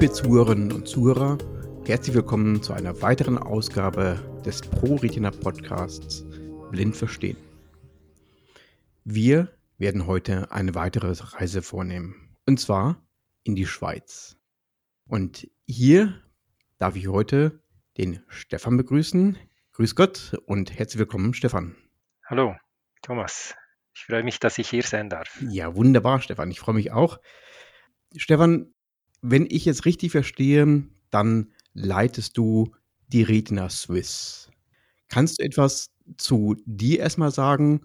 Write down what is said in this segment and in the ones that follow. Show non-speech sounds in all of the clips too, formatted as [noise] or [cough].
Liebe Zuhörerinnen und Zuhörer, herzlich willkommen zu einer weiteren Ausgabe des Pro Retina Podcasts Blind Verstehen. Wir werden heute eine weitere Reise vornehmen, und zwar in die Schweiz. Und hier darf ich heute den Stefan begrüßen. Grüß Gott und herzlich willkommen, Stefan. Hallo, Thomas. Ich freue mich, dass ich hier sein darf. Ja, wunderbar, Stefan. Ich freue mich auch. Stefan, wenn ich jetzt richtig verstehe, dann leitest du die Retina Swiss. Kannst du etwas zu dir erstmal sagen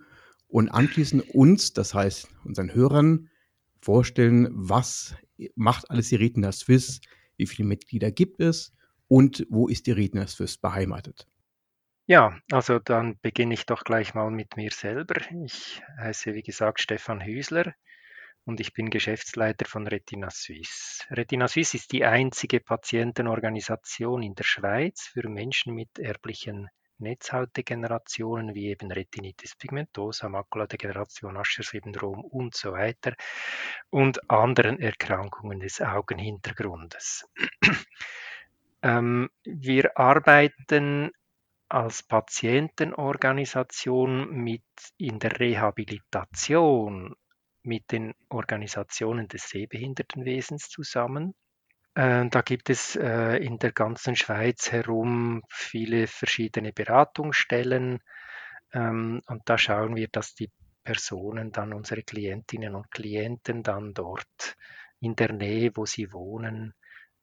und anschließend uns, das heißt unseren Hörern, vorstellen, was macht alles die Retina Swiss, wie viele Mitglieder gibt es und wo ist die Retina Swiss beheimatet? Ja, also dann beginne ich doch gleich mal mit mir selber. Ich heiße, wie gesagt, Stefan Hüsler und ich bin Geschäftsleiter von Retina Suisse. Retina Suisse ist die einzige Patientenorganisation in der Schweiz für Menschen mit erblichen Netzhautdegenerationen wie eben Retinitis pigmentosa, Makuladegeneration, Usher-Syndrom und so weiter und anderen Erkrankungen des Augenhintergrundes. [clears throat] ähm, wir arbeiten als Patientenorganisation mit in der Rehabilitation mit den Organisationen des Sehbehindertenwesens zusammen. Äh, da gibt es äh, in der ganzen Schweiz herum viele verschiedene Beratungsstellen ähm, und da schauen wir, dass die Personen dann, unsere Klientinnen und Klienten dann dort in der Nähe, wo sie wohnen,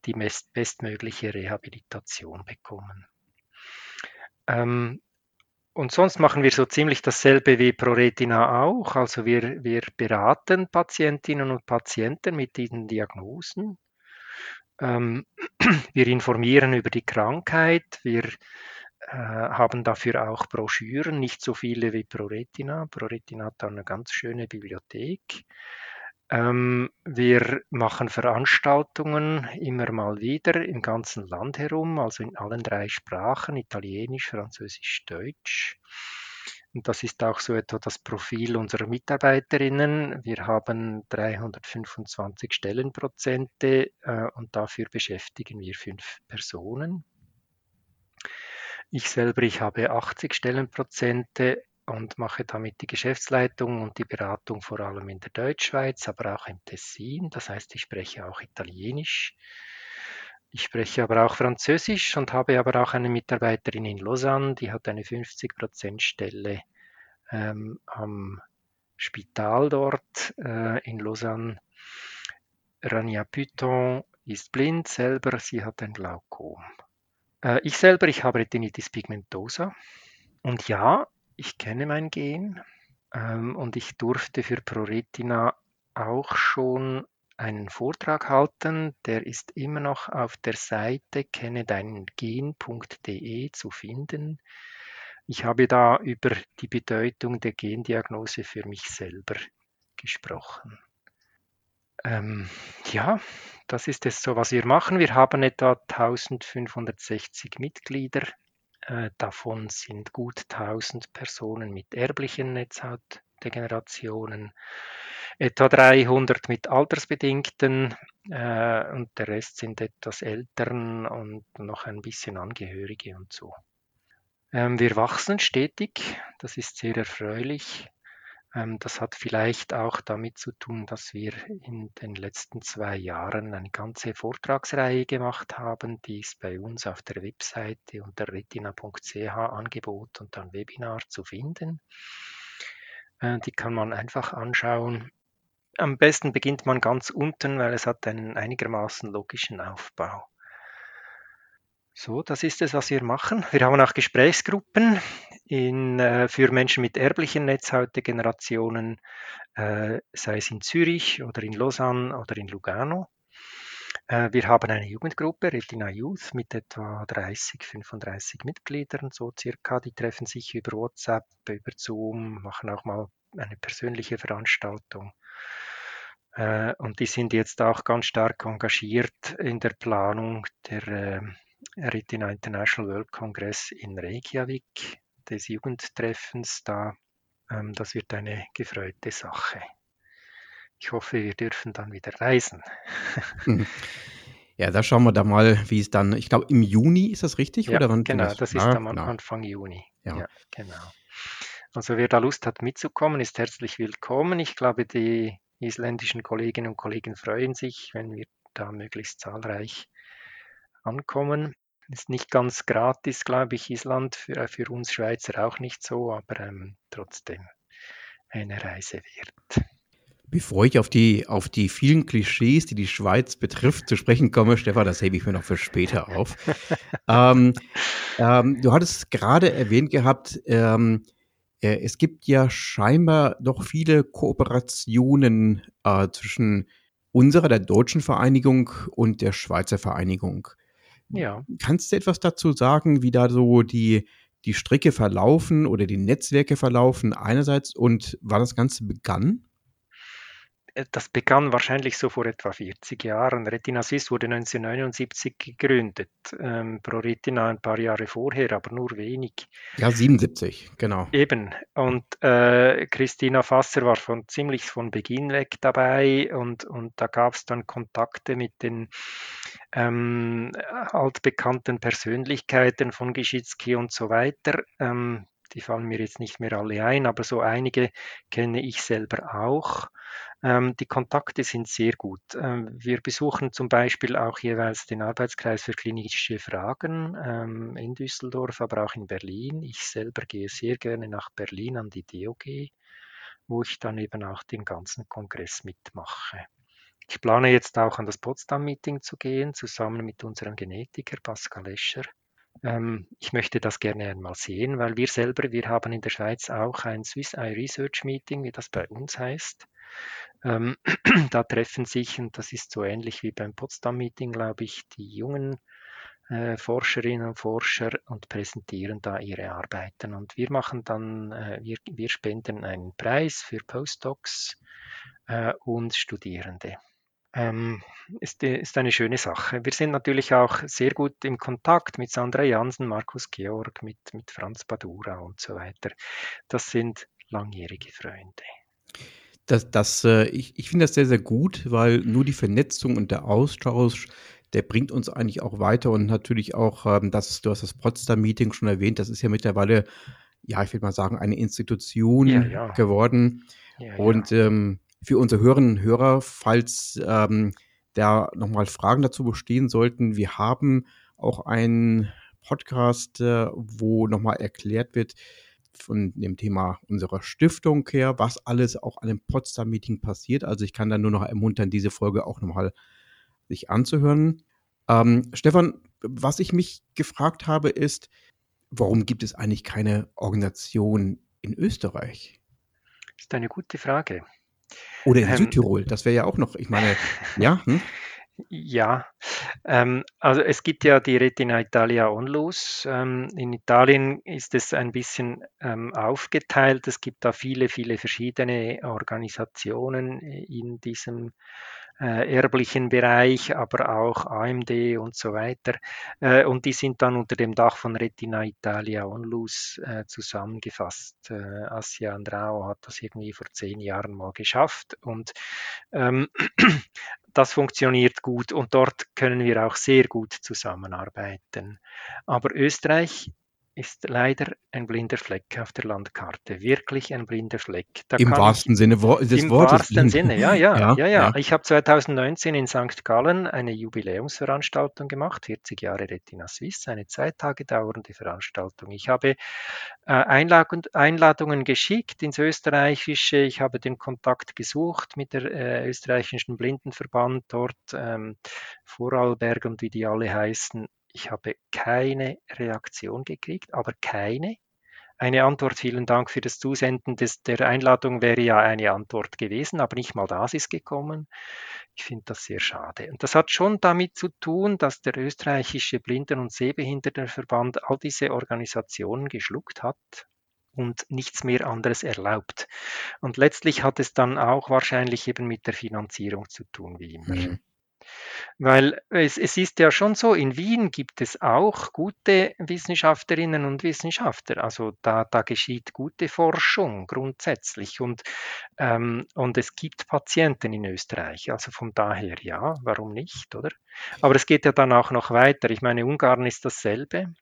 die bestmögliche Rehabilitation bekommen. Ähm, und sonst machen wir so ziemlich dasselbe wie ProRetina auch. Also wir, wir beraten Patientinnen und Patienten mit diesen Diagnosen. Ähm, [clears throat] wir informieren über die Krankheit. Wir äh, haben dafür auch Broschüren, nicht so viele wie ProRetina. ProRetina hat da eine ganz schöne Bibliothek. Ähm, wir machen Veranstaltungen immer mal wieder im ganzen Land herum, also in allen drei Sprachen, Italienisch, Französisch, Deutsch. Und das ist auch so etwa das Profil unserer Mitarbeiterinnen. Wir haben 325 Stellenprozente äh, und dafür beschäftigen wir fünf Personen. Ich selber, ich habe 80 Stellenprozente und mache damit die Geschäftsleitung und die Beratung vor allem in der Deutschschweiz, aber auch im Tessin. Das heißt, ich spreche auch Italienisch. Ich spreche aber auch Französisch und habe aber auch eine Mitarbeiterin in Lausanne, die hat eine 50%-Stelle ähm, am Spital dort äh, in Lausanne. Rania Python ist blind selber, sie hat ein Glaukom. Äh, ich selber, ich habe Retinitis pigmentosa. Und ja, ich kenne mein Gen ähm, und ich durfte für ProRetina auch schon einen Vortrag halten. Der ist immer noch auf der Seite kenne deinen Gen.de zu finden. Ich habe da über die Bedeutung der Gendiagnose für mich selber gesprochen. Ähm, ja, das ist es so, was wir machen. Wir haben etwa 1560 Mitglieder davon sind gut 1000 Personen mit erblichen Netzhautdegenerationen, etwa 300 mit altersbedingten äh, und der Rest sind etwas Eltern und noch ein bisschen Angehörige und so. Ähm, wir wachsen stetig, das ist sehr erfreulich. Ähm, das hat vielleicht auch damit zu tun, dass wir in den letzten zwei Jahren eine ganze Vortragsreihe gemacht haben. Die ist bei uns auf der Webseite unter retina.ch Angebot und dann Webinar zu finden. Äh, die kann man einfach anschauen. Am besten beginnt man ganz unten, weil es hat einen einigermaßen logischen Aufbau. So, das ist es, was wir machen. Wir haben auch Gesprächsgruppen in, äh, für Menschen mit erblichen Netzhautdegenerationen, äh, sei es in Zürich oder in Lausanne oder in Lugano. Äh, wir haben eine Jugendgruppe, Retina Youth, mit etwa 30, 35 Mitgliedern, so circa. Die treffen sich über WhatsApp, über Zoom, machen auch mal eine persönliche Veranstaltung. Äh, und die sind jetzt auch ganz stark engagiert in der Planung der Retina International World Congress in Reykjavik des Jugendtreffens da. Ähm, das wird eine gefreute Sache. Ich hoffe, wir dürfen dann wieder reisen. Mhm. Ja, da schauen wir da mal, wie es dann, ich glaube, im Juni ist das richtig? Ja, oder wann genau, das? das ist am genau. Anfang Juni. Ja. Ja, genau. Also wer da Lust hat mitzukommen, ist herzlich willkommen. Ich glaube, die isländischen Kolleginnen und Kollegen freuen sich, wenn wir da möglichst zahlreich ankommen. Ist nicht ganz gratis, glaube ich, Island, für, für uns Schweizer auch nicht so, aber ähm, trotzdem eine Reise wert. Bevor ich auf die, auf die vielen Klischees, die die Schweiz betrifft, zu sprechen komme, Stefan, das hebe ich mir noch für später auf. [laughs] ähm, ähm, du hattest gerade erwähnt gehabt, ähm, äh, es gibt ja scheinbar doch viele Kooperationen äh, zwischen unserer, der deutschen Vereinigung und der Schweizer Vereinigung. Ja, Kannst du etwas dazu sagen, wie da so die, die Stricke verlaufen oder die Netzwerke verlaufen einerseits und wann das Ganze begann? Äh, das begann wahrscheinlich so vor etwa 40 Jahren. Retina Suisse wurde 1979 gegründet. Ähm, Pro Retina ein paar Jahre vorher, aber nur wenig. Ja, 77, genau. Eben. Und äh, Christina Fasser war von ziemlich von Beginn weg dabei und, und da gab es dann Kontakte mit den ähm, altbekannten Persönlichkeiten von Geschitzki und so weiter. Ähm, die fallen mir jetzt nicht mehr alle ein, aber so einige kenne ich selber auch. Ähm, die Kontakte sind sehr gut. Ähm, wir besuchen zum Beispiel auch jeweils den Arbeitskreis für klinische Fragen ähm, in Düsseldorf, aber auch in Berlin. Ich selber gehe sehr gerne nach Berlin an die DOG, wo ich dann eben auch den ganzen Kongress mitmache. Ich plane jetzt auch an das Potsdam-Meeting zu gehen, zusammen mit unserem Genetiker Pascal Escher. Ähm, ich möchte das gerne einmal sehen, weil wir selber, wir haben in der Schweiz auch ein Swiss Eye Research Meeting, wie das bei uns heißt. Ähm, [clears throat] da treffen sich, und das ist so ähnlich wie beim Potsdam-Meeting, glaube ich, die jungen äh, Forscherinnen und Forscher und präsentieren da ihre Arbeiten. Und wir machen dann, äh, wir, wir spenden einen Preis für Postdocs äh, und Studierende. Ähm, ist, ist eine schöne Sache. Wir sind natürlich auch sehr gut im Kontakt mit Sandra Jansen, Markus Georg, mit, mit Franz Badura und so weiter. Das sind langjährige Freunde. Das, das, äh, ich ich finde das sehr, sehr gut, weil nur die Vernetzung und der Austausch, der bringt uns eigentlich auch weiter und natürlich auch, ähm, das, du hast das Potsdam-Meeting schon erwähnt, das ist ja mittlerweile, ja, ich würde mal sagen, eine Institution Ja, ja. geworden. Ja, Und ähm, für unsere Hörerinnen und Hörer, falls ähm, da nochmal Fragen dazu bestehen sollten, wir haben auch einen Podcast, äh, wo nochmal erklärt wird von dem Thema unserer Stiftung her, was alles auch an dem Potsdam-Meeting passiert. Also ich kann da nur noch ermuntern, diese Folge auch nochmal sich anzuhören. Ähm, Stefan, was ich mich gefragt habe, ist, warum gibt es eigentlich keine Organisation in Österreich? Das ist eine gute Frage. Oder in Ähm, Südtirol, das wäre ja auch noch, ich meine, ja, hm? Ja, ähm, also es gibt ja die Retina Italia Onlus. Ähm, in Italien ist es ein bisschen ähm, aufgeteilt. Es gibt da viele, viele verschiedene Organisationen in diesem äh, erblichen Bereich, aber auch AMD und so weiter. Äh, und die sind dann unter dem Dach von Retina Italia Onlus äh, zusammengefasst. Äh, Asia Andrao hat das irgendwie vor zehn Jahren mal geschafft und ähm, [clears throat] das funktioniert gut und dort können wir auch sehr gut zusammenarbeiten. Aber Österreich ist leider ein blinder Fleck auf der Landkarte, wirklich ein blinder Fleck. Da Im kann ich wahrsten Sinne des im Wortes. wahrsten blind. Sinne, ja, ja, Ja, ja, ja. Ich habe 2019 in St. Gallen eine Jubiläumsveranstaltung gemacht, 40 Jahre Retina Suisse, eine zwei Tage dauernde Veranstaltung. Ich habe äh, Einladung, Einladungen geschickt ins Österreichische. Ich habe den Kontakt gesucht mit der äh, österreichischen Blindenverband dort, ähm, Vorarlberg und wie die alle heißen. Ich habe keine Reaktion gekriegt, aber keine. Eine Antwort, vielen Dank für das Zusenden des, der Einladung wäre ja eine Antwort gewesen, aber nicht mal das ist gekommen. Ich finde das sehr schade. Und das hat schon damit zu tun, dass der österreichische Blinden- und Sehbehindertenverband all diese Organisationen geschluckt hat und nichts mehr anderes erlaubt. Und letztlich hat es dann auch wahrscheinlich eben mit der Finanzierung zu tun, wie immer. Mhm. Weil es, es ist ja schon so, in Wien gibt es auch gute Wissenschaftlerinnen und Wissenschaftler. Also da, da geschieht gute Forschung grundsätzlich und, ähm, und es gibt Patienten in Österreich. Also von daher ja, warum nicht, oder? Aber es geht ja dann auch noch weiter. Ich meine, Ungarn ist dasselbe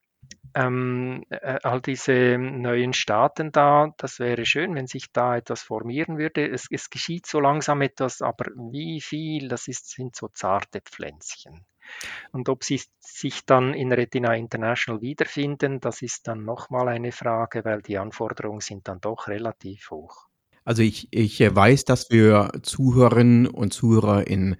ähm, äh, all diese neuen Staaten da, das wäre schön, wenn sich da etwas formieren würde. Es, es geschieht so langsam etwas, aber wie viel, das ist, sind so zarte Pflänzchen. Und ob sie sich dann in Retina International wiederfinden, das ist dann nochmal eine Frage, weil die Anforderungen sind dann doch relativ hoch. Also ich, ich weiß, dass wir Zuhörerinnen und Zuhörer in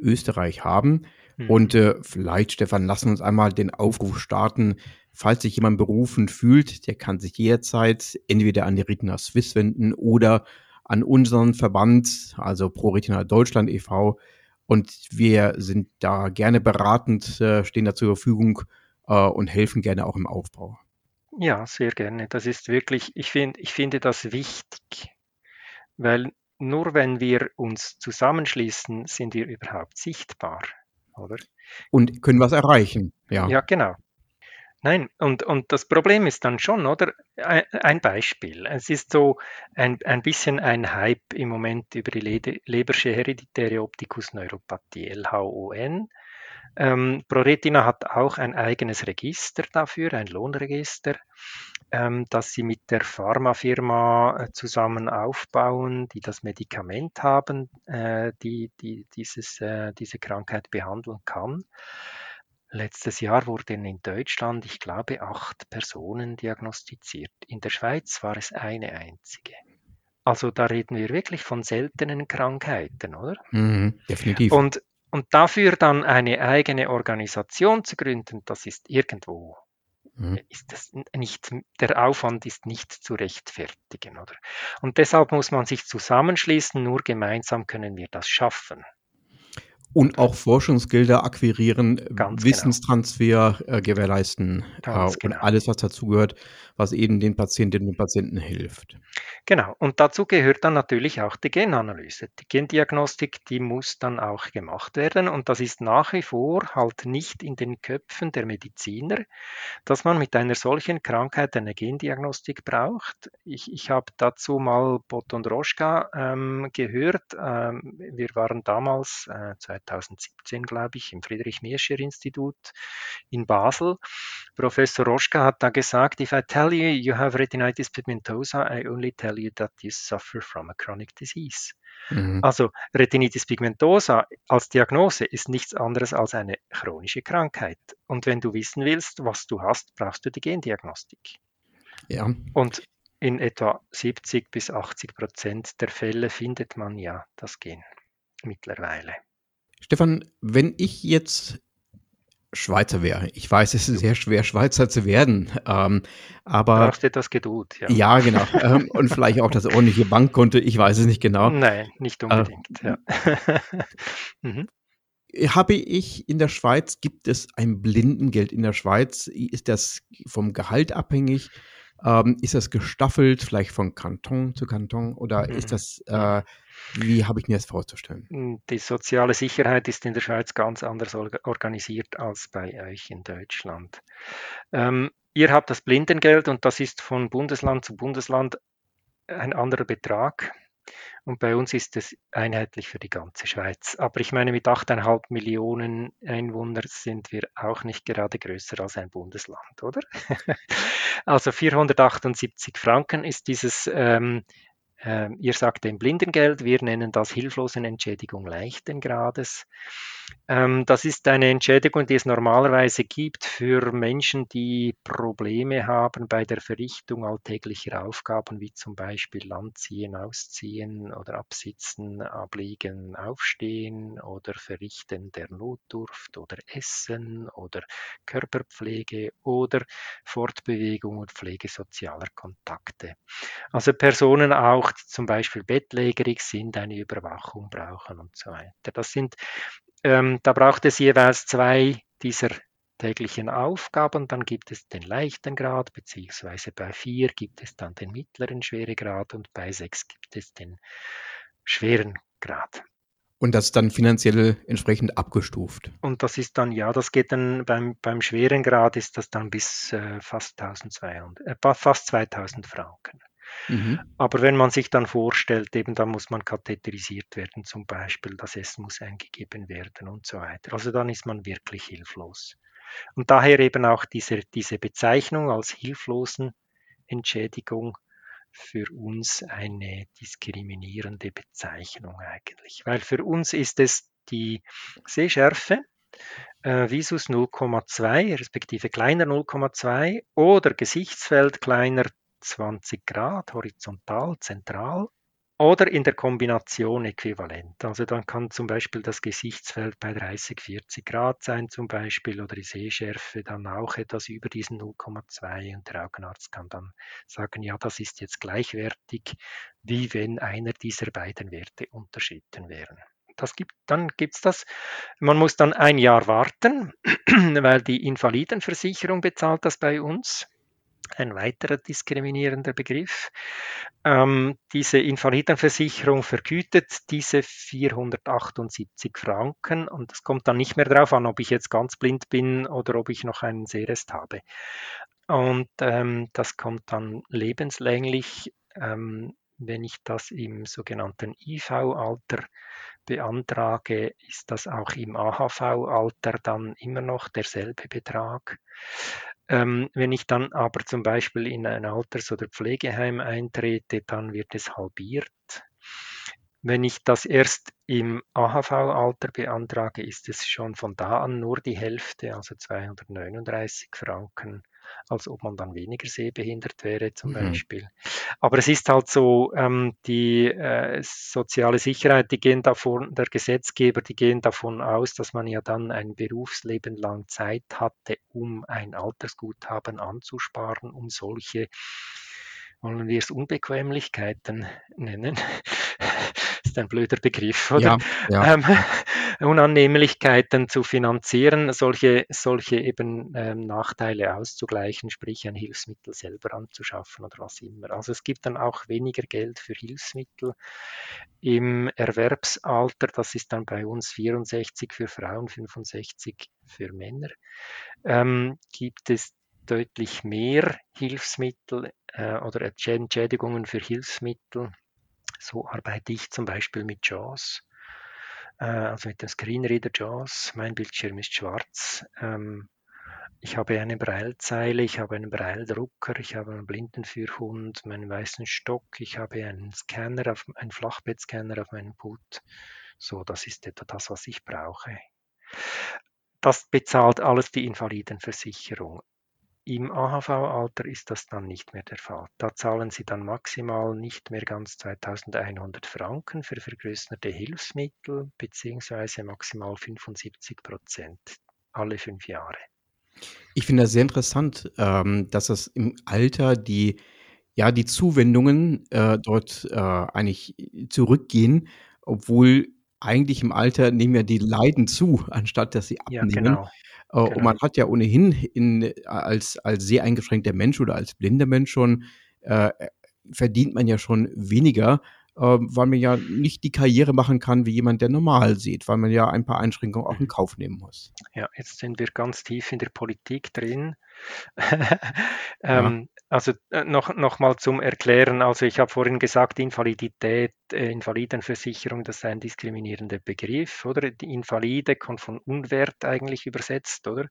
Österreich haben. Mhm. Und äh, vielleicht, Stefan, lassen uns einmal den Aufruf starten, Falls sich jemand berufen fühlt, der kann sich jederzeit entweder an die Retina Swiss wenden oder an unseren Verband, also Pro Retina Deutschland e.V. Und wir sind da gerne beratend, äh, stehen da zur Verfügung äh, und helfen gerne auch im Aufbau. Ja, sehr gerne. Das ist wirklich, ich, find, ich finde das wichtig, weil nur wenn wir uns zusammenschließen, sind wir überhaupt sichtbar, oder? Und können was erreichen, ja. Ja, genau. Nein, und, und das Problem ist dann schon, oder? Ein Beispiel. Es ist so ein, ein bisschen ein Hype im Moment über die Lebersche hereditäre Opticus Neuropathie, LHON. Ähm, ProRetina hat auch ein eigenes Register dafür, ein Lohnregister, ähm, das sie mit der Pharmafirma äh, zusammen aufbauen, die das Medikament haben, äh, die, die dieses, äh, diese Krankheit behandeln kann. Letztes Jahr wurden in Deutschland, ich glaube, acht Personen diagnostiziert. In der Schweiz war es eine einzige. Also da reden wir wirklich von seltenen Krankheiten, oder? Mhm, definitiv. Und, und dafür dann eine eigene Organisation zu gründen, das ist irgendwo, mhm. ist das nicht, der Aufwand ist nicht zu rechtfertigen, oder? Und deshalb muss man sich zusammenschließen, nur gemeinsam können wir das schaffen. Und auch Forschungsgelder akquirieren, Ganz genau. Wissenstransfer genau. äh, gewährleisten äh, und genau. alles, was dazugehört, was eben den Patientinnen und Patienten hilft. Genau, und dazu gehört dann natürlich auch die Genanalyse. Die Gendiagnostik, die muss dann auch gemacht werden und das ist nach wie vor halt nicht in den Köpfen der Mediziner, dass man mit einer solchen Krankheit eine Gendiagnostik braucht. Ich, ich habe dazu mal Boton Roschka ähm, gehört. Ähm, wir waren damals äh, 2017, glaube ich, im Friedrich-Miescher-Institut in Basel. Professor Roschka hat da gesagt, if I tell you you have retinitis pigmentosa, I only tell you that you suffer from a chronic disease. Mhm. Also Retinitis pigmentosa als Diagnose ist nichts anderes als eine chronische Krankheit. Und wenn du wissen willst, was du hast, brauchst du die Gendiagnostik. Ja. Und in etwa 70 bis 80 Prozent der Fälle findet man ja das Gen mittlerweile. Stefan, wenn ich jetzt Schweizer wäre, ich weiß, es ist sehr schwer, Schweizer zu werden, ähm, aber. Brauchst du das Geduld, ja. Ja, genau. ähm, und vielleicht auch das ordentliche Bankkonto, ich weiß es nicht genau. Nein, nicht unbedingt, äh, ja. [laughs] mhm. Habe ich in der Schweiz, gibt es ein Blindengeld in der Schweiz? Ist das vom Gehalt abhängig? Ähm, ist das gestaffelt, vielleicht von Kanton zu Kanton? Oder mhm. ist das äh, wie habe ich mir das vorzustellen? Hm, die soziale Sicherheit ist in der Schweiz ganz anders organisiert als bei euch in Deutschland. Ähm, ihr habt das Blindengeld und das ist von Bundesland zu Bundesland ein anderer Betrag. Und bei uns ist es einheitlich für die ganze Schweiz. Aber ich meine, mit 8,5 Millionen Einwohnern sind wir auch nicht gerade größer als ein Bundesland, oder? [laughs] also 478 Franken ist dieses ähm, ähm, ihr sagt dem Blindengeld, wir nennen das Hilflosenentschädigung leichten Grades. Ähm, das ist eine Entschädigung, die es normalerweise gibt für Menschen, die Probleme haben bei der Verrichtung alltäglicher Aufgaben, wie zum Beispiel Anziehen, Ausziehen oder Absitzen, Abliegen, Aufstehen oder Verrichten der Notdurft oder Essen oder Körperpflege oder Fortbewegung und Pflege sozialer Kontakte. Also Personen auch, die zum Beispiel bettlägerig sind, eine Überwachung brauchen und so weiter. Das sind ähm, da braucht es jeweils zwei dieser täglichen Aufgaben. Dann gibt es den leichten Grad, beziehungsweise bei vier gibt es dann den mittleren Schweregrad und bei sechs gibt es den schweren Grad. Und das ist dann finanziell entsprechend abgestuft. Und das ist dann, ja, das geht dann beim, beim schweren Grad ist das dann bis äh, fast 1200, äh, fast 2000 Franken. Mhm. Aber wenn man sich dann vorstellt, eben da muss man katheterisiert werden zum Beispiel, das Essen muss eingegeben werden und so weiter. Also dann ist man wirklich hilflos. Und daher eben auch diese, diese Bezeichnung als hilflosen Entschädigung für uns eine diskriminierende Bezeichnung eigentlich. Weil für uns ist es die Sehschärfe, äh, Visus 0,2 respektive kleiner 0,2 oder Gesichtsfeld kleiner 20 Grad, horizontal, zentral oder in der Kombination äquivalent. Also dann kann zum Beispiel das Gesichtsfeld bei 30, 40 Grad sein zum Beispiel oder die Sehschärfe dann auch etwas über diesen 0,2 und der Augenarzt kann dann sagen, ja, das ist jetzt gleichwertig, wie wenn einer dieser beiden Werte unterschritten wären. Das gibt, dann gibt es das. Man muss dann ein Jahr warten, [clears throat] weil die Invalidenversicherung bezahlt das bei uns ein weiterer diskriminierender Begriff. Ähm, diese Invalidenversicherung vergütet diese 478 Franken und es kommt dann nicht mehr darauf an, ob ich jetzt ganz blind bin oder ob ich noch einen Sehrest habe. Und ähm, das kommt dann lebenslänglich, ähm, wenn ich das im sogenannten IV-Alter beantrage, ist das auch im AHV-Alter dann immer noch derselbe Betrag. Ähm, wenn ich dann aber zum Beispiel in ein Alters- oder Pflegeheim eintrete, dann wird es halbiert. Wenn ich das erst im AHV-Alter beantrage, ist es schon von da an nur die Hälfte, also 239 Franken als ob man dann weniger sehbehindert wäre zum mhm. Beispiel. Aber es ist halt so, ähm, die äh, soziale Sicherheit, die gehen davon, der Gesetzgeber, die gehen davon aus, dass man ja dann ein Berufsleben lang Zeit hatte, um ein Altersguthaben anzusparen, um solche wollen wir es Unbequemlichkeiten nennen, [laughs] ist ein blöder Begriff, oder? Ja, ja. Ähm, Unannehmlichkeiten zu finanzieren, solche, solche eben ähm, Nachteile auszugleichen, sprich ein Hilfsmittel selber anzuschaffen oder was immer. Also es gibt dann auch weniger Geld für Hilfsmittel. Im Erwerbsalter, das ist dann bei uns 64 für Frauen, 65 für Männer, ähm, gibt es deutlich mehr Hilfsmittel äh, oder Entschädigungen für Hilfsmittel. So arbeite ich zum Beispiel mit JAWS also mit dem Screenreader JAWS. Mein Bildschirm ist schwarz. Ähm, ich habe eine Braillezeile, ich habe einen Braille-Drucker, ich habe einen Blindenführhund, meinen weißen Stock, ich habe einen Scanner, auf, einen Flachbettscanner auf meinem Put. So, das ist etwa das, was ich brauche. Das bezahlt alles die Invalidenversicherung. Im AHV-Alter ist das dann nicht mehr der Fall. Da zahlen Sie dann maximal nicht mehr ganz 2100 Franken für vergrößerte Hilfsmittel beziehungsweise maximal 75 Prozent alle fünf Jahre. Ich finde das sehr interessant, ähm, dass das im Alter die, ja, die Zuwendungen äh, dort äh, eigentlich zurückgehen, obwohl eigentlich im Alter nehmen ja die Leiden zu, [laughs] anstatt dass sie Ja, abnehmen. genau. Äh, und genau. man hat ja ohnehin in, als, als sehr eingeschränkter Mensch oder als blinder Mensch schon, äh, verdient man ja schon weniger, äh, weil man ja nicht die Karriere machen kann wie jemand, der normal sieht, weil man ja ein paar Einschränkungen auch in mhm. Kauf nehmen muss. Ja, jetzt sind wir ganz tief in der Politik drin. [laughs] ähm, also äh, noch, noch mal zum Erklären, also ich habe vorhin gesagt, Invalidität, äh, Invalidenversicherung, das ist ein diskriminierender Begriff, oder? Die Invalide kommt von Unwert eigentlich übersetzt, oder?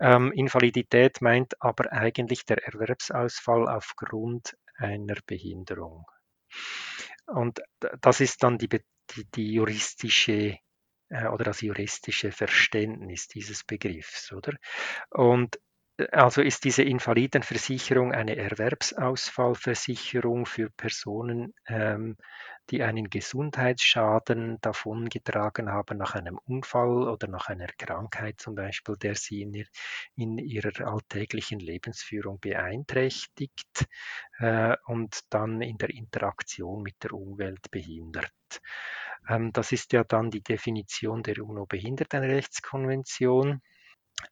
Ähm, Invalidität meint aber eigentlich der Erwerbsausfall aufgrund einer Behinderung. Und das ist dann die, die, die juristische äh, oder das juristische Verständnis dieses Begriffs, oder? Und also ist diese Invalidenversicherung eine Erwerbsausfallversicherung für Personen, ähm, die einen Gesundheitsschaden davongetragen haben nach einem Unfall oder nach einer Krankheit zum Beispiel, der sie in, ihr, in ihrer alltäglichen Lebensführung beeinträchtigt äh, und dann in der Interaktion mit der Umwelt behindert. Ähm, das ist ja dann die Definition der UNO-Behindertenrechtskonvention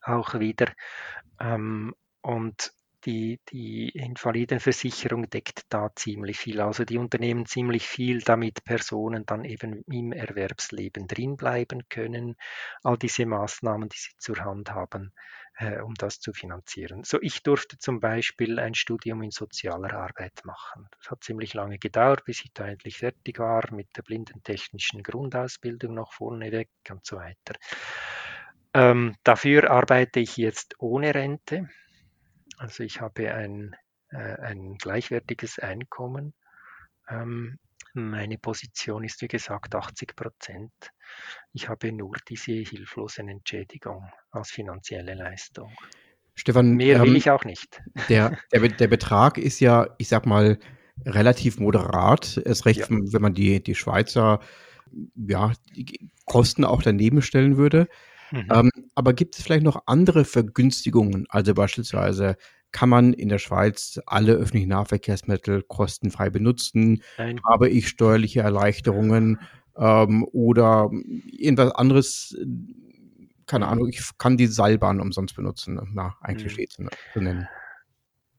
auch wieder. Ähm, und die, die Invalidenversicherung deckt da ziemlich viel. Also die unternehmen ziemlich viel, damit Personen dann eben im Erwerbsleben drinbleiben können. All diese Maßnahmen, die sie zur Hand haben, äh, um das zu finanzieren. So, ich durfte zum Beispiel ein Studium in sozialer Arbeit machen. Das hat ziemlich lange gedauert, bis ich da endlich fertig war mit der blindentechnischen Grundausbildung noch vorneweg und so weiter. Ähm, dafür arbeite ich jetzt ohne Rente. Also ich habe ein, äh, ein gleichwertiges Einkommen. Ähm, meine Position ist wie gesagt 80 Prozent. Ich habe nur diese hilflosen Entschädigung als finanzielle Leistung. Stefan, mehr will ähm, ich auch nicht. Der, der, der, Betrag ist ja, ich sag mal, relativ moderat. Es recht, ja. wenn man die, die Schweizer ja, die Kosten auch daneben stellen würde. Mhm. Ähm, aber gibt es vielleicht noch andere Vergünstigungen? Also beispielsweise kann man in der Schweiz alle öffentlichen Nahverkehrsmittel kostenfrei benutzen? Nein. Habe ich steuerliche Erleichterungen ähm, oder irgendwas anderes? Keine Ahnung, ich kann die Seilbahn umsonst benutzen, na, eigentlich mhm. zu nennen.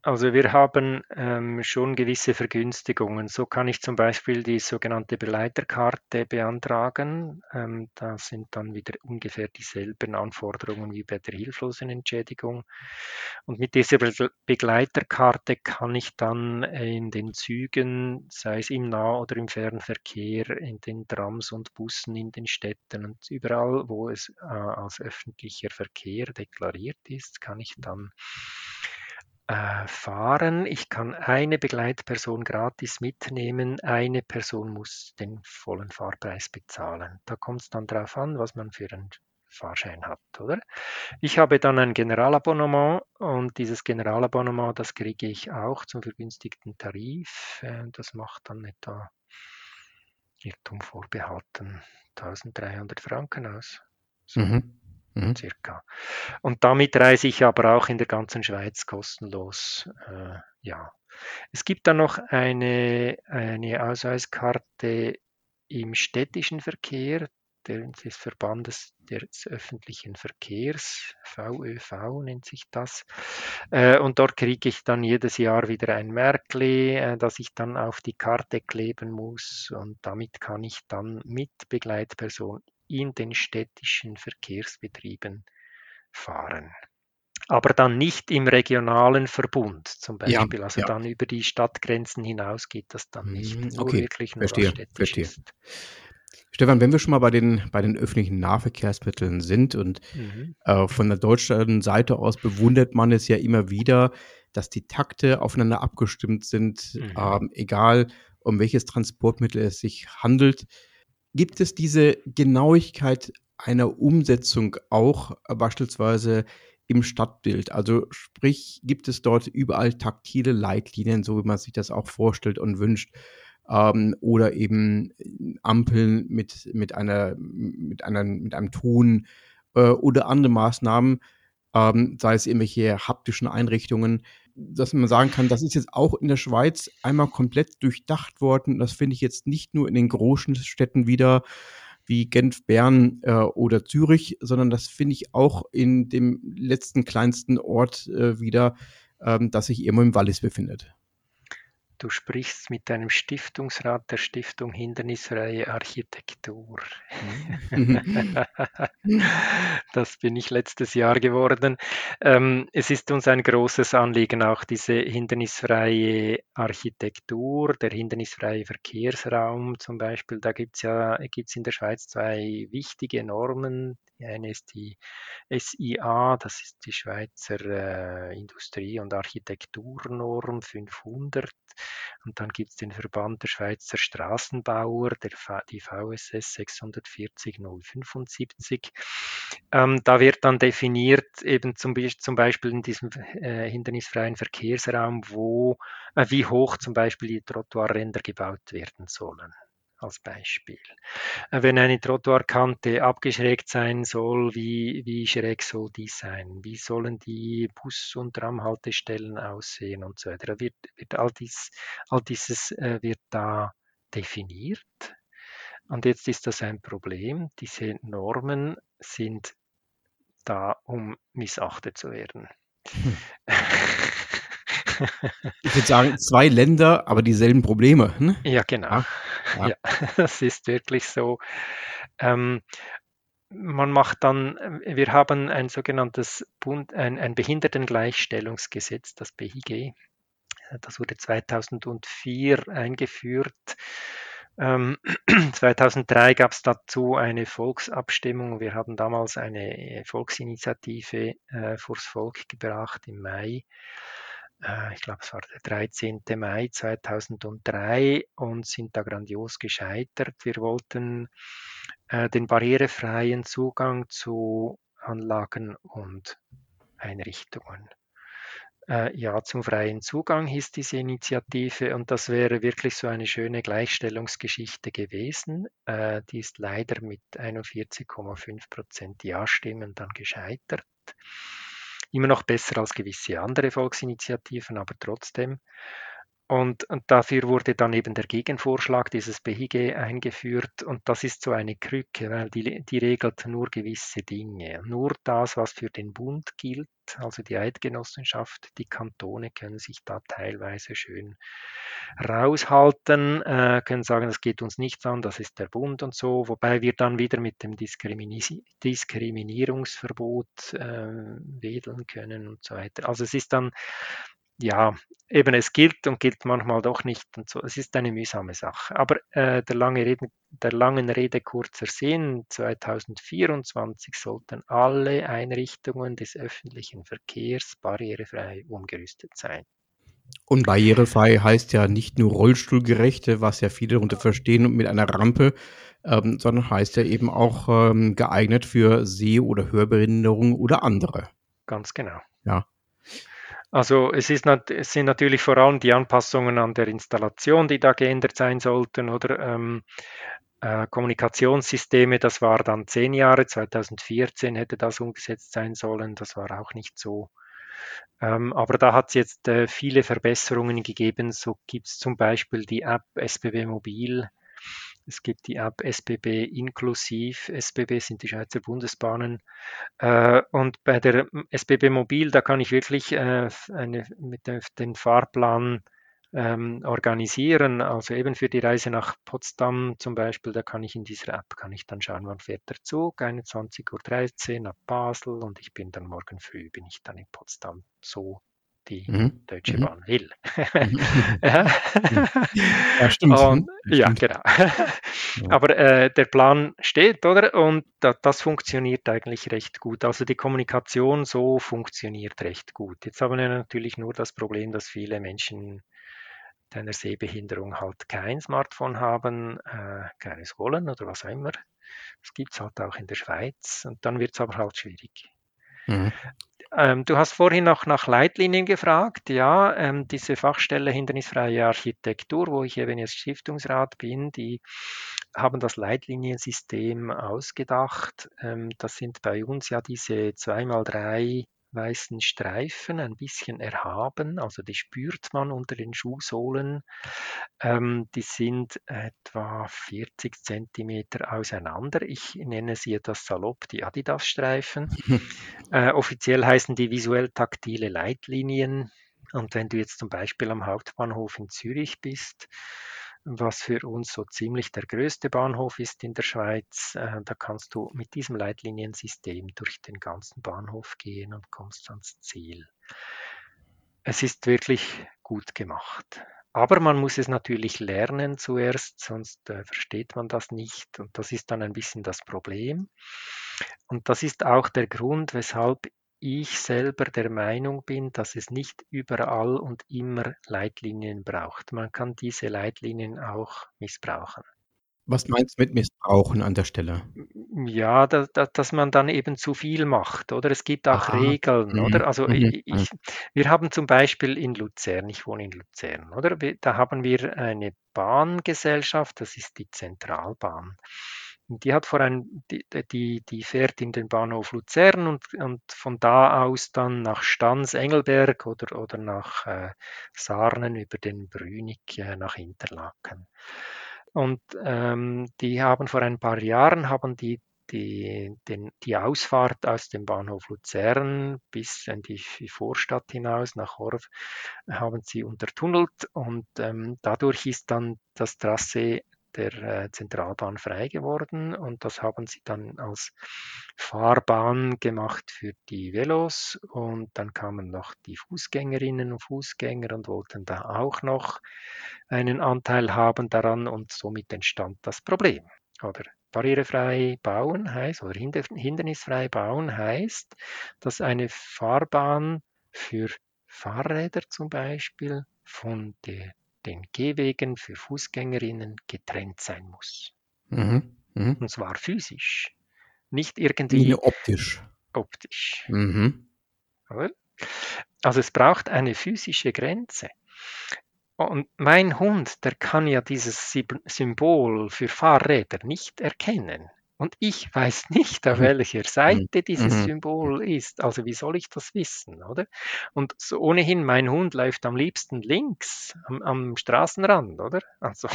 Also wir haben ähm, schon gewisse Vergünstigungen. So kann ich zum Beispiel die sogenannte Begleiterkarte beantragen. Ähm, da sind dann wieder ungefähr dieselben Anforderungen wie bei der Hilflosenentschädigung. Und mit dieser Be Begleiterkarte kann ich dann in den Zügen, sei es im Nah- oder im Fernverkehr, in den Trams und Bussen in den Städten und überall, wo es äh, als öffentlicher Verkehr deklariert ist, kann ich dann fahren. Ich kann eine Begleitperson gratis mitnehmen. Eine Person muss den vollen Fahrpreis bezahlen. Da kommt es dann darauf an, was man für einen Fahrschein hat, oder? Ich habe dann ein Generalabonnement und dieses Generalabonnement, das kriege ich auch zum vergünstigten Tarif. Äh, das macht dann etwa Irrtum vorbehalten 1300 Franken aus. So. Mhm mhm. circa. Und damit reise ich aber auch in der ganzen Schweiz kostenlos. Äh, ja. Es gibt dann noch eine, eine Ausweiskarte im städtischen Verkehr des Verbandes des öffentlichen Verkehrs, VÖV nennt sich das. Äh, und dort kriege ich dann jedes Jahr wieder ein Märkli, äh, das ich dann auf die Karte kleben muss. Und damit kann ich dann mit Begleitperson in den städtischen Verkehrsbetrieben fahren. Aber dann nicht im regionalen Verbund zum Beispiel, ja, also ja. dann über die Stadtgrenzen hinaus geht das dann nicht. Mhm, okay, wirklich nur verstehe, verstehe. Ist. Stefan, wenn wir schon mal bei den, bei den öffentlichen Nahverkehrsmitteln sind und mhm. äh, von der deutschen Seite aus bewundert man es ja immer wieder, dass die Takte aufeinander abgestimmt sind, mhm. ähm, egal um welches Transportmittel es sich handelt. Gibt es diese Genauigkeit einer Umsetzung auch äh, beispielsweise im Stadtbild? Also sprich, gibt es dort überall taktile Leitlinien, so wie man sich das auch vorstellt und wünscht? Ähm, oder eben Ampeln mit, mit, einer, mit, einer, mit einem Ton äh, oder andere Maßnahmen, ähm, sei es irgendwelche haptischen Einrichtungen, dass man sagen kann, das ist jetzt auch in der Schweiz einmal komplett durchdacht worden. Das finde ich jetzt nicht nur in den großen Städten wieder wie Genf, Bern äh, oder Zürich, sondern das finde ich auch in dem letzten kleinsten Ort äh, wieder, ähm, das sich irgendwo im Wallis befindet. Du sprichst mit einem Stiftungsrat der Stiftung Hindernisfreie Architektur. Mhm. [laughs] [laughs] das bin ich letztes Jahr geworden. Ähm, es ist uns ein großes Anliegen, auch diese hindernisfreie Architektur, der hindernisfreie Verkehrsraum zum Beispiel. Da gibt es ja gibt's in der Schweiz zwei wichtige Normen. Die eine ist die SIA, das ist die Schweizer äh, Industrie- und Architekturnorm 500. Und dann gibt es den Verband der Schweizer Straßenbauer, der, die VSS 640 075. Ähm, da wird dann definiert, eben zum, zum Beispiel in diesem äh, hindernisfreien Verkehrsraum, wo, äh, wie hoch zum Beispiel die Trottoirränder gebaut werden sollen als Beispiel. Äh, wenn eine Trottoirkante abgeschrägt sein soll, wie, wie schräg soll die sein? Wie sollen die Bus- und Tramhaltestellen aussehen und so weiter? Wird, wird all, dies, all dieses äh, wird da definiert. Und jetzt ist das ein Problem. Diese Normen sind da, um missachtet zu werden. Hm. [laughs] Ich würde sagen, zwei Länder, aber dieselben Probleme. Ne? Ja, genau. Ja, ja. [laughs] das ist wirklich so. Ähm, man macht dann, wir haben ein sogenanntes Bund, ein, ein Behindertengleichstellungsgesetz, das BIG. Das wurde 2004 eingeführt. Ähm, 2003 gab es dazu eine Volksabstimmung. Wir haben damals eine Volksinitiative äh, vors Volk gebracht im Mai. Äh, ich glaube, es war der 13. Mai 2003 und sind da grandios gescheitert. Wir wollten äh, den barrierefreien Zugang zu Anlagen und Einrichtungen. Äh, ja zum freien Zugang hieß diese Initiative und das wäre wirklich so eine schöne Gleichstellungsgeschichte gewesen. Äh, die ist leider mit 41,5 Prozent Ja-Stimmen dann gescheitert. Immer noch besser als gewisse andere Volksinitiativen, aber trotzdem. Und, und, dafür wurde dann eben der Gegenvorschlag, dieses BIG, eingeführt. Und das ist so eine Krücke, weil die, die regelt nur gewisse Dinge. Nur das, was für den Bund gilt, also die Eidgenossenschaft, die Kantone können sich da teilweise schön raushalten, äh, können sagen, das geht uns nichts an, das ist der Bund und so, wobei wir dann wieder mit dem Diskrimini Diskriminierungsverbot äh, wedeln können und so weiter. Also es ist dann ja, eben es gilt und gilt manchmal doch nicht und so. Es ist eine mühsame Sache. Aber äh, der, lange Rede, der langen Rede kurzer Sinn, 2024 sollten alle Einrichtungen des öffentlichen Verkehrs barrierefrei umgerüstet sein. Und barrierefrei heißt ja nicht nur rollstuhlgerechte, was ja viele darunter verstehen und mit einer Rampe, ähm, sondern heißt ja eben auch ähm, geeignet für Seh- oder Hörbehinderung oder andere. Ganz genau. Ja. Also es, ist, es sind natürlich vor allem die Anpassungen an der Installation, die da geändert sein sollten, oder ähm, äh, Kommunikationssysteme, das war dann zehn Jahre, 2014 hätte das umgesetzt sein sollen, das war auch nicht so. Ähm, aber da hat es jetzt äh, viele Verbesserungen gegeben. So gibt es zum Beispiel die App SBB Mobil, es gibt die App SBB inklusiv. SBB sind die Schweizer Bundesbahnen. Äh, und bei der SBB Mobil, da kann ich wirklich äh, eine, mit dem Fahrplan ähm, organisieren. Also eben für die Reise nach Potsdam zum Beispiel, da kann ich in dieser App kann ich dann schauen, wann fährt der Zug, 21.13 Uhr nach Basel und ich bin dann morgen früh, bin ich dann in Potsdam. So die mhm. Deutsche mhm. Bahn will. Mhm. [laughs] [laughs] ja, stimmt. Und, ja, stimmt. genau. Aber äh, der Plan steht, oder? Und da, das funktioniert eigentlich recht gut. Also die Kommunikation so funktioniert recht gut. Jetzt haben wir natürlich nur das Problem, dass viele Menschen mit einer Sehbehinderung halt kein Smartphone haben, äh, keines wollen oder was auch immer. Das gibt es halt auch in der Schweiz und dann wird es aber halt schwierig. Mhm. Ähm, du hast vorhin noch nach Leitlinien gefragt. Ja, ähm, diese Fachstelle Hindernisfreie Architektur, wo ich eben jetzt Stiftungsrat bin, die haben das Leitliniensystem ausgedacht. Ähm, das sind bei uns ja diese 2x3 weißen Streifen, ein bisschen erhaben, also die spürt man unter den Schuhsohlen. Ähm, die sind etwa 40 Zentimeter auseinander. Ich nenne sie etwas salopp die Adidas-Streifen. [laughs] äh, offiziell heißen die visuell taktile Leitlinien. Und wenn du jetzt zum Beispiel am Hauptbahnhof in Zürich bist, was für uns so ziemlich der größte Bahnhof ist in der Schweiz. Äh, da kannst du mit diesem Leitliniensystem durch den ganzen Bahnhof gehen und kommst ans Ziel. Es ist wirklich gut gemacht. Aber man muss es natürlich lernen zuerst, sonst äh, versteht man das nicht. Und das ist dann ein bisschen das Problem. Und das ist auch der Grund, weshalb ich selber der Meinung bin, dass es nicht überall und immer Leitlinien braucht. Man kann diese Leitlinien auch missbrauchen. Was meinst du mit missbrauchen an der Stelle? Ja, da, da, dass man dann eben zu viel macht, oder? Es gibt auch Aha. Regeln, mhm. oder? Also mhm. ich, wir haben zum Beispiel in Luzern, ich wohne in Luzern, oder? Da haben wir eine Bahngesellschaft, das ist die Zentralbahn. Die hat vor ein, die, die, die fährt in den Bahnhof Luzern und, und von da aus dann nach Stans, Engelberg oder, oder nach äh, Sarnen über den Brünig äh, nach Interlaken. Und ähm, die haben vor ein paar Jahren haben die die, den, die Ausfahrt aus dem Bahnhof Luzern bis in die Vorstadt hinaus nach Horf haben sie untertunnelt und ähm, dadurch ist dann das Trasse der äh, Zentralbahn frei geworden und das haben sie dann als Fahrbahn gemacht für die Velos und dann kamen noch die Fußgängerinnen und Fußgänger und wollten da auch noch einen Anteil haben daran und somit entstand das Problem. Oder barrierefrei bauen heißt oder hindernisfrei bauen heißt, dass eine Fahrbahn für Fahrräder zum Beispiel von der den Gehwegen für Fußgängerinnen getrennt sein muss. Mhm. Mhm. Und zwar physisch, nicht irgendwie nee, optisch. Optisch. Mhm. Also es braucht eine physische Grenze. Und mein Hund, der kann ja dieses Symbol für Fahrräder nicht erkennen. Und ich weiß nicht, auf mhm. welcher mhm. Seite dieses mhm. Symbol ist. Also wie soll ich das wissen, oder? Und so ohnehin, mein Hund läuft am liebsten links am, am Straßenrand, oder? Also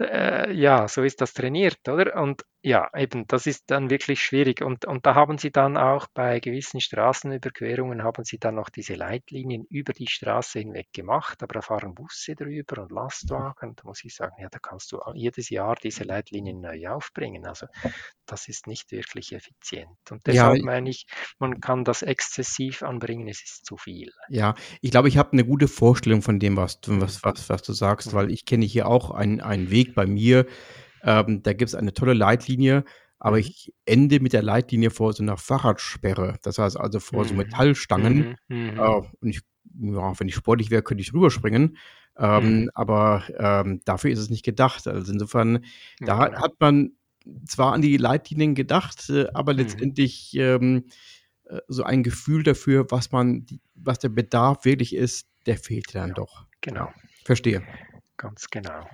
äh, ja, so ist das trainiert, oder? Und ja, eben, das ist dann wirklich schwierig. Und, und da haben sie dann auch bei gewissen Straßenüberquerungen, haben sie dann noch diese Leitlinien über die Straße hinweg gemacht, aber da fahren Busse drüber und Lastwagen. Da muss ich sagen, ja, da kannst du jedes Jahr diese Leitlinien neu aufbringen. Also das ist nicht wirklich effizient. Und deshalb ja, meine ich, man kann das exzessiv anbringen, es ist zu viel. Ja, ich glaube, ich habe eine gute Vorstellung von dem, was, was, was, was du sagst, weil ich kenne hier auch einen, einen Weg bei mir, ähm, da gibt es eine tolle Leitlinie, aber mhm. ich ende mit der Leitlinie vor so einer Fahrradsperre. Das heißt also vor so mhm. Metallstangen. Mhm. mhm. Äh, und ich, ja, wenn ich sportlich wäre, könnte ich rüberspringen. Ähm, mhm. Aber ähm, dafür ist es nicht gedacht. Also insofern, da ja. hat man zwar an die Leitlinien gedacht, äh, aber mhm. letztendlich ähm, äh, so ein Gefühl dafür, was man, was der Bedarf wirklich ist, der fehlt dann ja, doch. Genau. Verstehe. Ganz genau.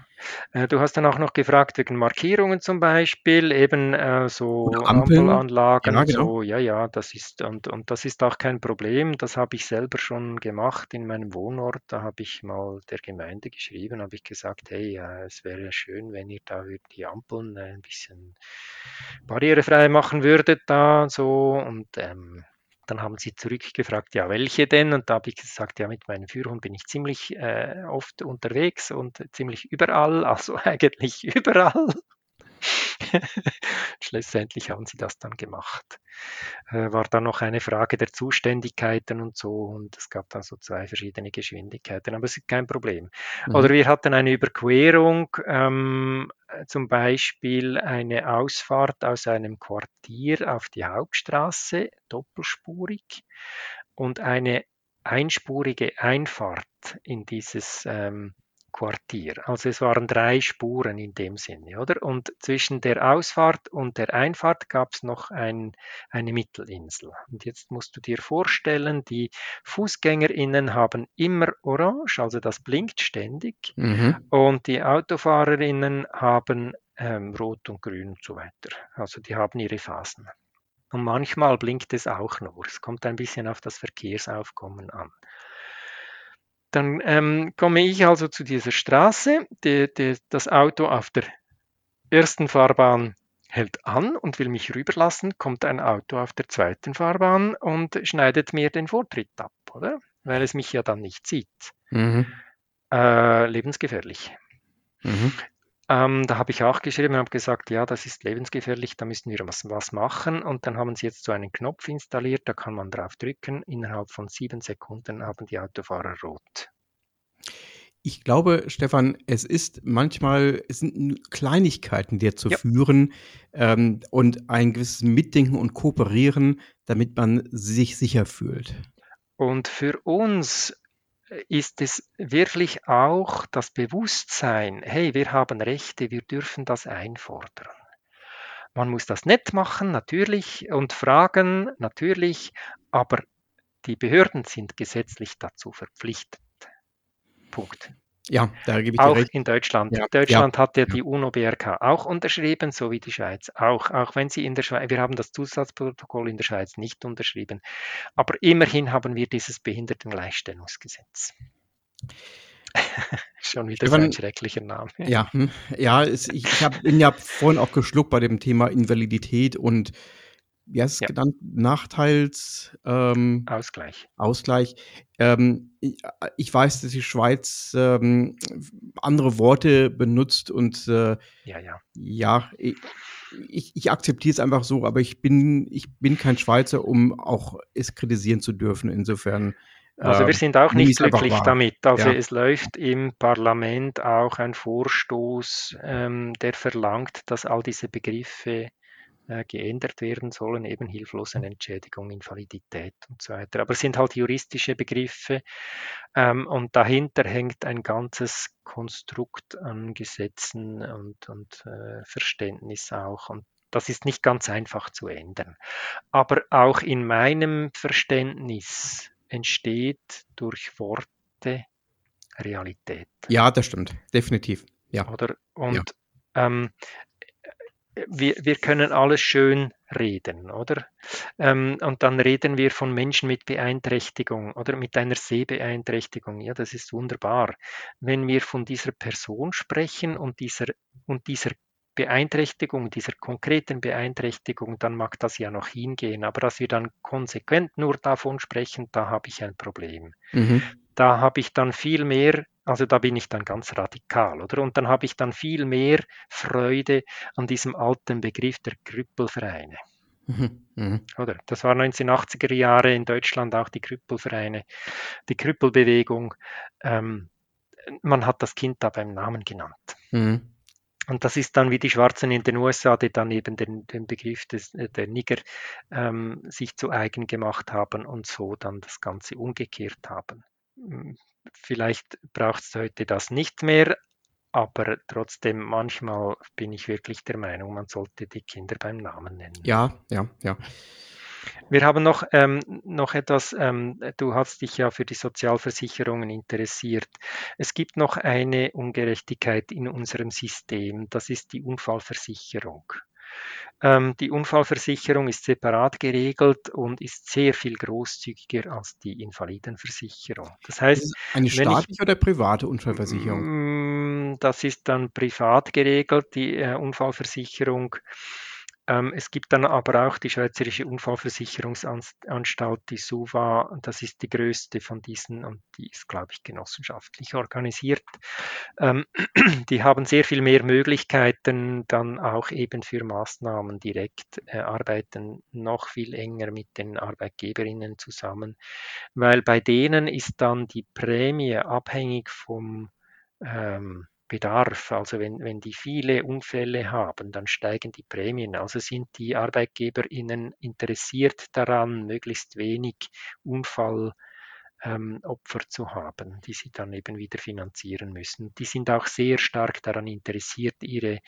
Äh, du hast dann auch noch gefragt wegen Markierungen zum Beispiel, eben äh, so Ampelanlagen, ja, genau. so, ja, ja, das ist und, und das ist auch kein Problem. Das habe ich selber schon gemacht in meinem Wohnort. Da habe ich mal der Gemeinde geschrieben, habe ich gesagt, hey, äh, es wäre schön, wenn ihr da die Ampeln äh, ein bisschen barrierefrei machen würdet da so und ähm, dann haben sie zurückgefragt, ja, welche denn? Und da habe ich gesagt, ja, mit meinem Führhund bin ich ziemlich äh, oft unterwegs und ziemlich überall, also [laughs] eigentlich überall. [laughs] Schlussendlich haben sie das dann gemacht. Äh, war dann noch eine Frage der Zuständigkeiten und so und es gab dann so zwei verschiedene Geschwindigkeiten, aber es ist kein Problem. Mhm. Oder wir hatten eine Überquerung, ähm, zum Beispiel eine Ausfahrt aus einem Quartier auf die Hauptstraße, doppelspurig, und eine einspurige Einfahrt in dieses ähm, Quartier. Also es waren drei Spuren in dem Sinne, oder? Und zwischen der Ausfahrt und der Einfahrt gab es noch ein, eine Mittelinsel. Und jetzt musst du dir vorstellen, die FußgängerInnen haben immer orange, also das blinkt ständig. Mhm. Und die AutofahrerInnen haben ähm, rot und grün und so weiter. Also die haben ihre Phasen. Und manchmal blinkt es auch nur. Es kommt ein bisschen auf das Verkehrsaufkommen an. Dann ähm, komme ich also zu dieser Straße. Die, die, das Auto auf der ersten Fahrbahn hält an und will mich rüberlassen, kommt ein Auto auf der zweiten Fahrbahn und schneidet mir den Vortritt ab, oder? Weil es mich ja dann nicht sieht. Mhm. Äh, lebensgefährlich. Mhm. Ähm, da habe ich auch geschrieben und habe gesagt, ja, das ist lebensgefährlich, da müssen wir was, was machen. Und dann haben sie jetzt so einen Knopf installiert, da kann man drauf drücken. Innerhalb von sieben Sekunden haben die Autofahrer rot. Ich glaube, Stefan, es ist manchmal, es sind Kleinigkeiten, die dazu ja. führen ähm, und ein gewisses Mitdenken und Kooperieren, damit man sich sicher fühlt. Und für uns ist es wirklich auch das Bewusstsein, hey, wir haben Rechte, wir dürfen das einfordern. Man muss das nett machen, natürlich, und fragen, natürlich, aber die Behörden sind gesetzlich dazu verpflichtet. Punkt. Ja, da gebe ich auch recht. in Deutschland. Ja, Deutschland ja, hat ja, die UNO-BRK auch unterschrieben, so wie die Schweiz auch. Auch wenn sie in der Schweiz, wir haben das Zusatzprotokoll in der Schweiz nicht unterschrieben. Aber immerhin haben wir dieses Behindertengleichstellungsgesetz. [laughs] Schon wieder so ein schrecklicher Name. Ja, hm, ja, es, ich, ich hab, bin ja vorhin auch geschluckt bei dem Thema Invalidität und wie heißt es ja. genannt? Nachteils ähm, Ausgleich. Ausgleich. Ähm, ich, ich, weiß, dass die Schweiz ähm, andere Worte benutzt und äh, ja, ja. Ja, ich, ich, akzeptiere es einfach so, aber ich bin, ich bin kein Schweizer, um auch es kritisieren zu dürfen. Insofern. Also wir ähm, sind auch nicht glücklich damit. Also ja. es läuft im Parlament auch ein Vorstoß, ähm, der verlangt, dass all diese Begriffe äh, geändert werden sollen, eben Hilflosenentschädigung, Invalidität und so weiter. Aber es sind halt juristische Begriffe ähm, und dahinter hängt ein ganzes Konstrukt an Gesetzen und, und äh, Verständnis auch. Und das ist nicht ganz einfach zu ändern. Aber auch in meinem Verständnis entsteht durch Worte Realität. Ja, das stimmt, definitiv. Ja. Oder? Und ja. ähm, wir, wir können alles schön reden, oder? Ähm, und dann reden wir von Menschen mit Beeinträchtigung oder mit einer Sehbeeinträchtigung. Ja, das ist wunderbar. Wenn wir von dieser Person sprechen und dieser, und dieser Beeinträchtigung, dieser konkreten Beeinträchtigung, dann mag das ja noch hingehen. Aber dass wir dann konsequent nur davon sprechen, da habe ich ein Problem. Mhm. Da habe ich dann viel mehr also da bin ich dann ganz radikal, oder? Und dann habe ich dann viel mehr Freude an diesem alten Begriff der Krüppelvereine. Mhm. Mhm. Oder? Das war 1980er Jahre in Deutschland auch die Krüppelvereine, die Krüppelbewegung. Ähm, man hat das Kind da beim Namen genannt. Mhm. Und das ist dann wie die Schwarzen in den USA, die dann eben den, den Begriff des, der Nigger ähm, sich zu eigen gemacht haben und so dann das Ganze umgekehrt haben. Vielleicht braucht es heute das nicht mehr, aber trotzdem manchmal bin ich wirklich der Meinung, man sollte die Kinder beim Namen nennen. Ja, ja, ja. Wir haben noch, ähm, noch etwas, ähm, du hast dich ja für die Sozialversicherungen interessiert. Es gibt noch eine Ungerechtigkeit in unserem System, das ist die Unfallversicherung. Ähm, die Unfallversicherung ist separat geregelt und ist sehr viel großzügiger als die Invalidenversicherung. Das heißt, eine staatliche ich, oder private Unfallversicherung? Mm, das ist dann privat geregelt, die äh, Unfallversicherung. Ähm, es gibt dann aber auch die Schweizerische Unfallversicherungsanstalt, die SUVA, das ist die größte von diesen und die ist, glaube ich, genossenschaftlich organisiert. Ähm, [clears throat] die haben sehr viel mehr Möglichkeiten, dann auch eben für Maßnahmen direkt, äh, arbeiten noch viel enger mit den Arbeitgeberinnen zusammen, weil bei denen ist dann die Prämie abhängig vom ähm, Bedarf. Also wenn, wenn die viele Unfälle haben, dann steigen die Prämien. Also sind die ArbeitgeberInnen interessiert daran, möglichst wenig Unfallopfer ähm, zu haben, die sie dann eben wieder finanzieren müssen. Die sind auch sehr stark daran interessiert, ihre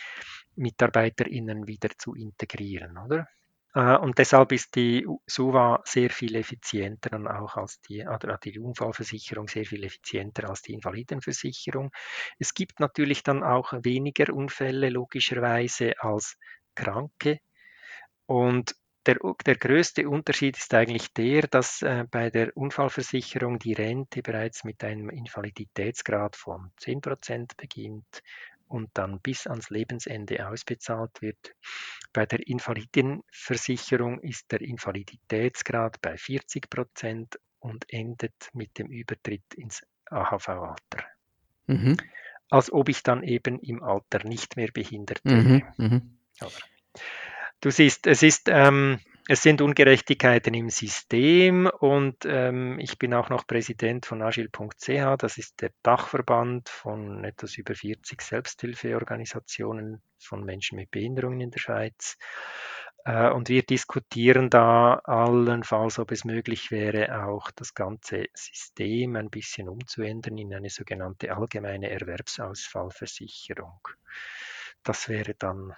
MitarbeiterInnen wieder zu integrieren, oder? Äh, und deshalb ist die SUVA sehr viel effizienter dann auch als die, oder die Unfallversicherung sehr viel effizienter als die Invalidenversicherung. Es gibt natürlich dann auch weniger Unfälle logischerweise als Kranke. Und der, der größte Unterschied ist eigentlich der, dass äh, bei der Unfallversicherung die Rente bereits mit einem Invaliditätsgrad von 10% beginnt und dann bis ans Lebensende ausbezahlt wird. Bei der Invalidenversicherung ist der Invaliditätsgrad bei 40 Prozent und endet mit dem Übertritt ins AHV-Alter. Mhm. Als ob ich dann eben im Alter nicht mehr behindert wäre. Mhm. Mhm. Du siehst, es ist ähm, es sind Ungerechtigkeiten im System und ähm, ich bin auch noch Präsident von agil.ch, das ist der Dachverband von etwas über 40 Selbsthilfeorganisationen von Menschen mit Behinderungen in der Schweiz. Äh, und wir diskutieren da allenfalls, ob es möglich wäre, auch das ganze System ein bisschen umzuändern in eine sogenannte allgemeine Erwerbsausfallversicherung. Das wäre dann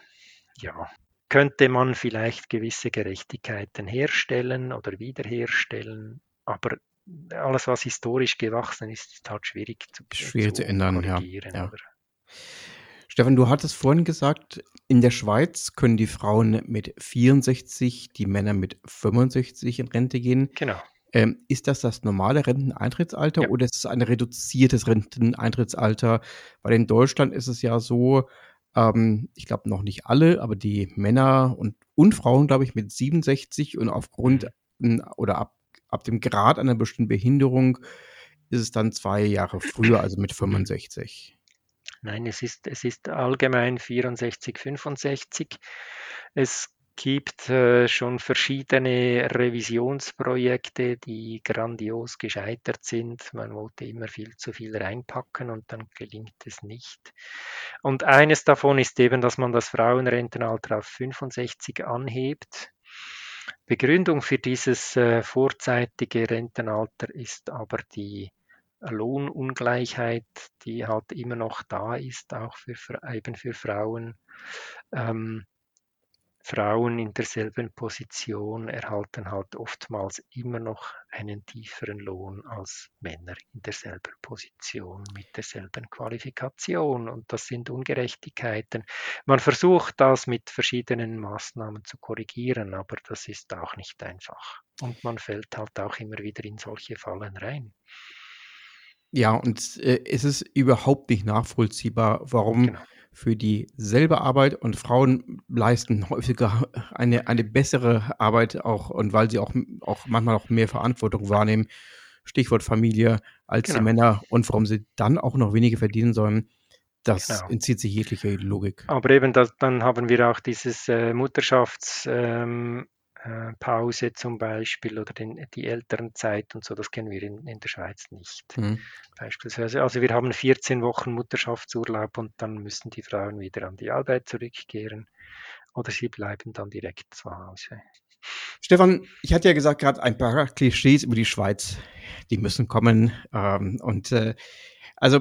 ja könnte man vielleicht gewisse Gerechtigkeiten herstellen oder wiederherstellen, aber alles, was historisch gewachsen ist, ist halt schwierig zu, schwierig zu, zu ändern. Ja, ja. Stefan, du hattest vorhin gesagt, in der Schweiz können die Frauen mit 64, die Männer mit 65 in Rente gehen. Genau. Ähm, ist das das normale Renteneintrittsalter Ja. oder ist es ein reduziertes Renteneintrittsalter? Weil in Deutschland ist es ja so, ähm, ich glaube noch nicht alle, aber die Männer und, und Frauen, glaube ich, mit 67 und aufgrund Mhm. oder ab, ab dem Grad einer bestimmten Behinderung ist es dann zwei Jahre früher, also mit 65. Nein, es ist, es ist allgemein 64, 65. Es gibt äh, schon verschiedene Revisionsprojekte, die grandios gescheitert sind. Man wollte immer viel zu viel reinpacken und dann gelingt es nicht. Und eines davon ist eben, dass man das Frauenrentenalter auf 65 anhebt. Begründung für dieses äh, vorzeitige Rentenalter ist aber die Lohnungleichheit, die halt immer noch da ist, auch für, eben für Frauen. Ähm, Frauen in derselben Position erhalten halt oftmals immer noch einen tieferen Lohn als Männer in derselben Position mit derselben Qualifikation. Und das sind Ungerechtigkeiten. Man versucht das mit verschiedenen Maßnahmen zu korrigieren, aber das ist auch nicht einfach. Und man fällt halt auch immer wieder in solche Fallen rein. Ja, und äh, es ist überhaupt nicht nachvollziehbar, warum Genau. Für dieselbe Arbeit und Frauen leisten [laughs] häufiger eine, eine bessere Arbeit auch und weil sie auch, auch manchmal auch mehr Verantwortung wahrnehmen, Stichwort Familie, als die Genau. Männer und warum sie dann auch noch weniger verdienen sollen, das Genau. entzieht sich jeglicher Logik. Aber eben, das, dann haben wir auch dieses äh, Mutterschafts, ähm, äh, Pause zum Beispiel oder den, die Elternzeit und so, das kennen wir in, in der Schweiz nicht. Mhm. Beispielsweise, also wir haben 14 Wochen Mutterschaftsurlaub und dann müssen die Frauen wieder an die Arbeit zurückkehren oder sie bleiben dann direkt zu Hause. Stefan, ich hatte ja gesagt, gerade ein paar Klischees über die Schweiz, die müssen kommen. Ähm, und äh, also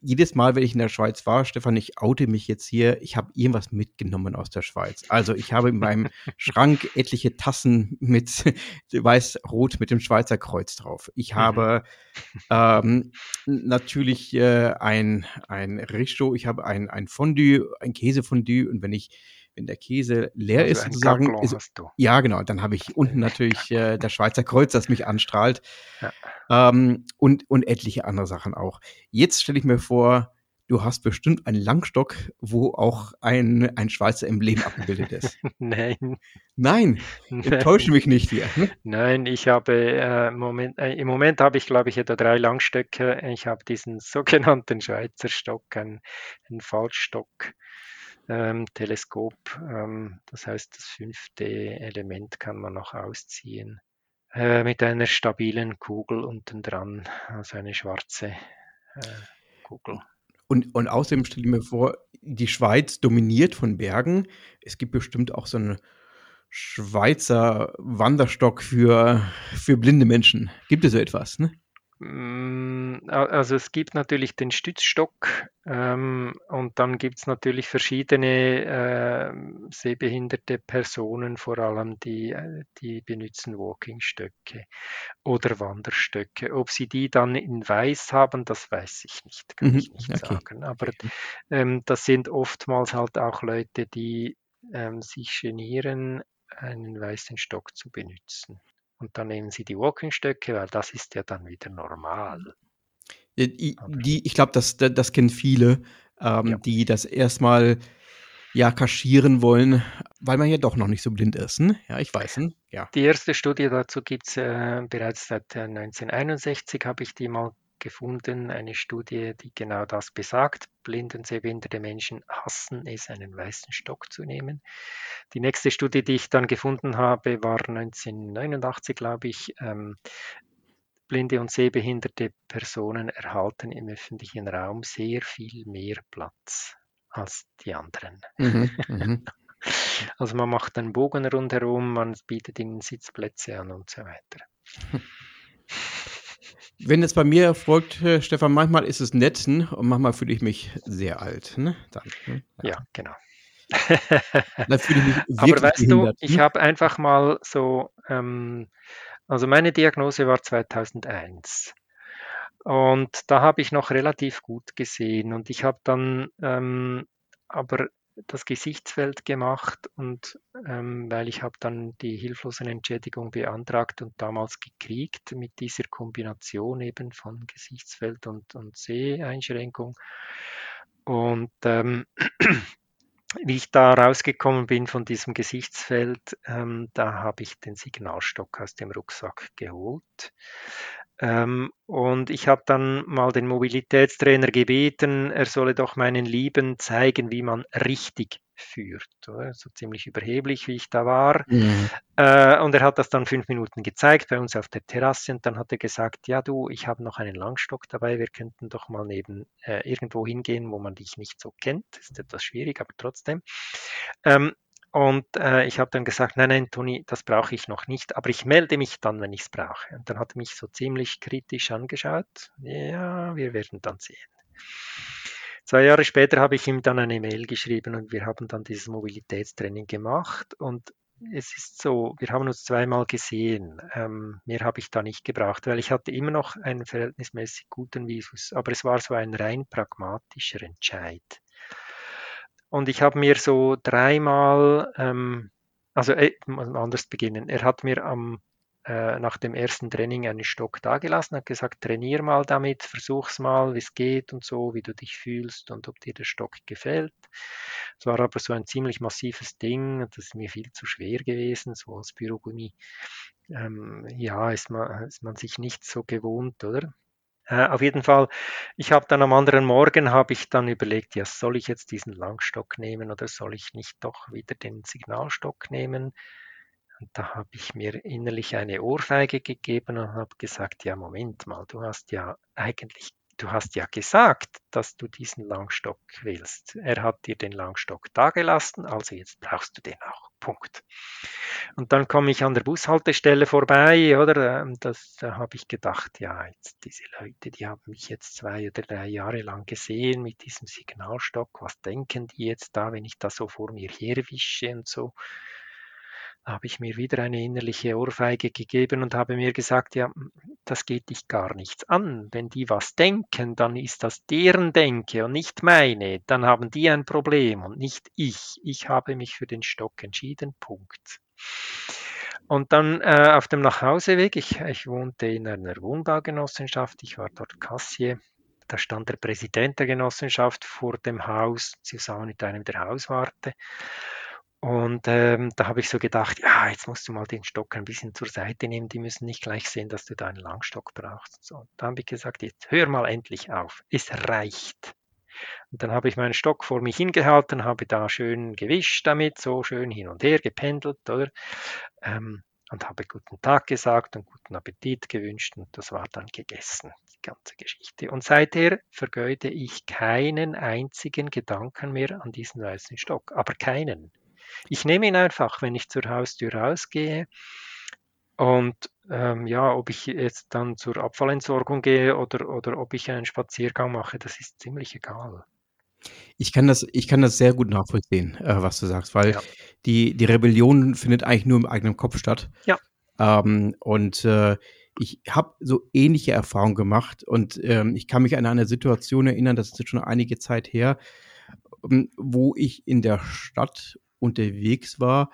jedes Mal, wenn ich in der Schweiz war, Stefan, ich oute mich jetzt hier, ich habe irgendwas mitgenommen aus der Schweiz. Also ich habe in meinem [laughs] Schrank etliche Tassen mit [laughs] weiß-rot mit dem Schweizer Kreuz drauf. Ich habe ähm, natürlich äh, ein, ein Richo, ich habe ein, ein Fondue, ein Käsefondue und wenn ich wenn der Käse leer Also ist, sozusagen, ist, hast du. ja, genau. Dann habe ich unten natürlich äh, [laughs] das Schweizer Kreuz, das mich anstrahlt. Ja. Ähm, und, und etliche andere Sachen auch. Jetzt stelle ich mir vor, du hast bestimmt einen Langstock, wo auch ein, ein Schweizer Emblem abgebildet ist. [laughs] Nein, Nein, enttäusche mich nicht hier. Hm? Nein, ich habe äh, Moment, äh, im Moment habe ich, glaube ich, etwa drei Langstöcke. Ich habe diesen [laughs] sogenannten Schweizer Stock, einen, einen Faltstock, ähm, Teleskop. Ähm, das heißt, das fünfte Element kann man noch ausziehen. Äh, mit einer stabilen Kugel unten dran, also eine schwarze äh, Kugel. Und, und außerdem stelle ich mir vor, die Schweiz dominiert von Bergen. Es gibt bestimmt auch so einen Schweizer Wanderstock für, für blinde Menschen. Gibt es so etwas, ne? Mm, Also es gibt natürlich den Stützstock ähm, und dann gibt es natürlich verschiedene ähm, sehbehinderte Personen, vor allem die, äh, die benutzen Walkingstöcke oder Wanderstöcke. Ob sie die dann in weiß haben, das weiß ich nicht, kann Mhm, ich nicht okay. sagen. Aber ähm, das sind oftmals halt auch Leute, die ähm, sich genieren, einen weißen Stock zu benutzen. Und dann nehmen sie die Walkingstöcke, weil das ist ja dann wieder normal. Äh, Die, die, ich glaube, das, das kennen viele, ähm, Ja. die das erstmal ja kaschieren wollen, weil man ja doch noch nicht so blind ist. Ne? Ja, ich weiß. Ne? Ja. Die erste Studie dazu gibt es äh, bereits seit äh, 1961, habe ich die mal gefunden. Eine Studie, die genau das besagt. Blinde und sehbehinderte Menschen hassen es, einen weißen Stock zu nehmen. Die nächste Studie, die ich dann gefunden habe, war 1989, glaube ich. Ähm, blinde und sehbehinderte Personen erhalten im öffentlichen Raum sehr viel mehr Platz als die anderen. Mhm, mhm. [laughs] Also man macht einen Bogen rundherum, man bietet ihnen Sitzplätze an und so weiter. [laughs] Wenn es bei mir erfolgt, äh, Stefan, manchmal ist es nett ne? und manchmal fühle ich mich sehr alt. Ne? Dann, ne? Ja, genau. [laughs] Dann fühle ich mich Aber wirklich weißt du, ich ne? habe einfach mal so, ähm, also meine Diagnose war 2001. Und da habe ich noch relativ gut gesehen. Und ich habe dann ähm, aber das Gesichtsfeld gemacht und ähm, weil ich habe dann die Hilflosenentschädigung beantragt und damals gekriegt mit dieser Kombination eben von Gesichtsfeld und, und Seheinschränkung. Und ähm, [clears throat] wie ich da rausgekommen bin von diesem Gesichtsfeld, ähm, da habe ich den Signalstock aus dem Rucksack geholt. Ähm, und ich habe dann mal den Mobilitätstrainer gebeten, er solle doch meinen Lieben zeigen, wie man richtig führt. So ziemlich überheblich, wie ich da war. Mhm. Äh, und er hat das dann fünf Minuten gezeigt bei uns auf der Terrasse und dann hat er gesagt, ja du, ich habe noch einen Langstock dabei, wir könnten doch mal neben äh, irgendwo hingehen, wo man dich nicht so kennt. Ist etwas schwierig, aber trotzdem. Ähm, und äh, ich habe dann gesagt, nein, nein, Toni, das brauche ich noch nicht, aber ich melde mich dann, wenn ich es brauche. Und dann hat er mich so ziemlich kritisch angeschaut. Ja, wir werden dann sehen. Zwei Jahre später habe ich ihm dann eine Mail geschrieben und wir haben dann dieses Mobilitätstraining gemacht. Und es ist so, wir haben uns zweimal gesehen. Ähm, mehr habe ich da nicht gebraucht, weil ich hatte immer noch einen verhältnismäßig guten Visus, aber es war so ein rein pragmatischer Entscheid. Und ich habe mir so dreimal, ähm, also äh, anders beginnen. Er hat mir am, äh, nach dem ersten Training einen Stock dagelassen, hat gesagt, trainier mal damit, versuch's mal, wie es geht und so, wie du dich fühlst und ob dir der Stock gefällt. Es war aber so ein ziemlich massives Ding, das ist mir viel zu schwer gewesen, so als Bürogummi. Ähm, ja, ist man, ist man sich nicht so gewohnt, oder? Äh, auf jeden Fall, ich habe dann am anderen Morgen habe ich dann überlegt, ja, soll ich jetzt diesen Langstock nehmen oder soll ich nicht doch wieder den Signalstock nehmen? Und da habe ich mir innerlich eine Ohrfeige gegeben und habe gesagt, ja, Moment mal, du hast ja eigentlich du hast ja gesagt, dass du diesen Langstock willst. Er hat dir den Langstock dagelassen, also jetzt brauchst du den auch. Punkt. Und dann komme ich an der Bushaltestelle vorbei, oder? Ähm, das, da habe ich gedacht, ja, jetzt diese Leute, die haben mich jetzt zwei oder drei Jahre lang gesehen mit diesem Signalstock. Was denken die jetzt da, wenn ich da so vor mir herwische und so? Habe ich mir wieder eine innerliche Ohrfeige gegeben und habe mir gesagt, ja, das geht dich gar nichts an. Wenn die was denken, dann ist das deren Denke und nicht meine. Dann haben die ein Problem und nicht ich. Ich habe mich für den Stock entschieden. Punkt. Und dann äh, auf dem Nachhauseweg, ich, ich wohnte in einer Wohnbaugenossenschaft, ich war dort Kassier. Da stand der Präsident der Genossenschaft vor dem Haus zusammen mit einem der Hauswarte. Und ähm, da habe ich so gedacht, ja, jetzt musst du mal den Stock ein bisschen zur Seite nehmen. Die müssen nicht gleich sehen, dass du da einen Langstock brauchst. So, da habe ich gesagt, jetzt hör mal endlich auf. Es reicht. Und dann habe ich meinen Stock vor mich hingehalten, habe da schön gewischt damit, so schön hin und her gependelt, oder? Ähm, und habe guten Tag gesagt und guten Appetit gewünscht und das war dann gegessen, die ganze Geschichte. Und seither vergeude ich keinen einzigen Gedanken mehr an diesen weißen Stock, aber keinen. Ich nehme ihn einfach, wenn ich zur Haustür rausgehe. Und ähm, ja, ob ich jetzt dann zur Abfallentsorgung gehe oder, oder ob ich einen Spaziergang mache, das ist ziemlich egal. Ich kann das, ich kann das sehr gut nachvollziehen, äh, was du sagst, weil ja. die, die Rebellion findet eigentlich nur im eigenen Kopf statt. Ja. Ähm, und äh, ich habe so ähnliche Erfahrungen gemacht und ähm, ich kann mich an eine Situation erinnern, das ist jetzt schon einige Zeit her, ähm, wo ich in der Stadt unterwegs war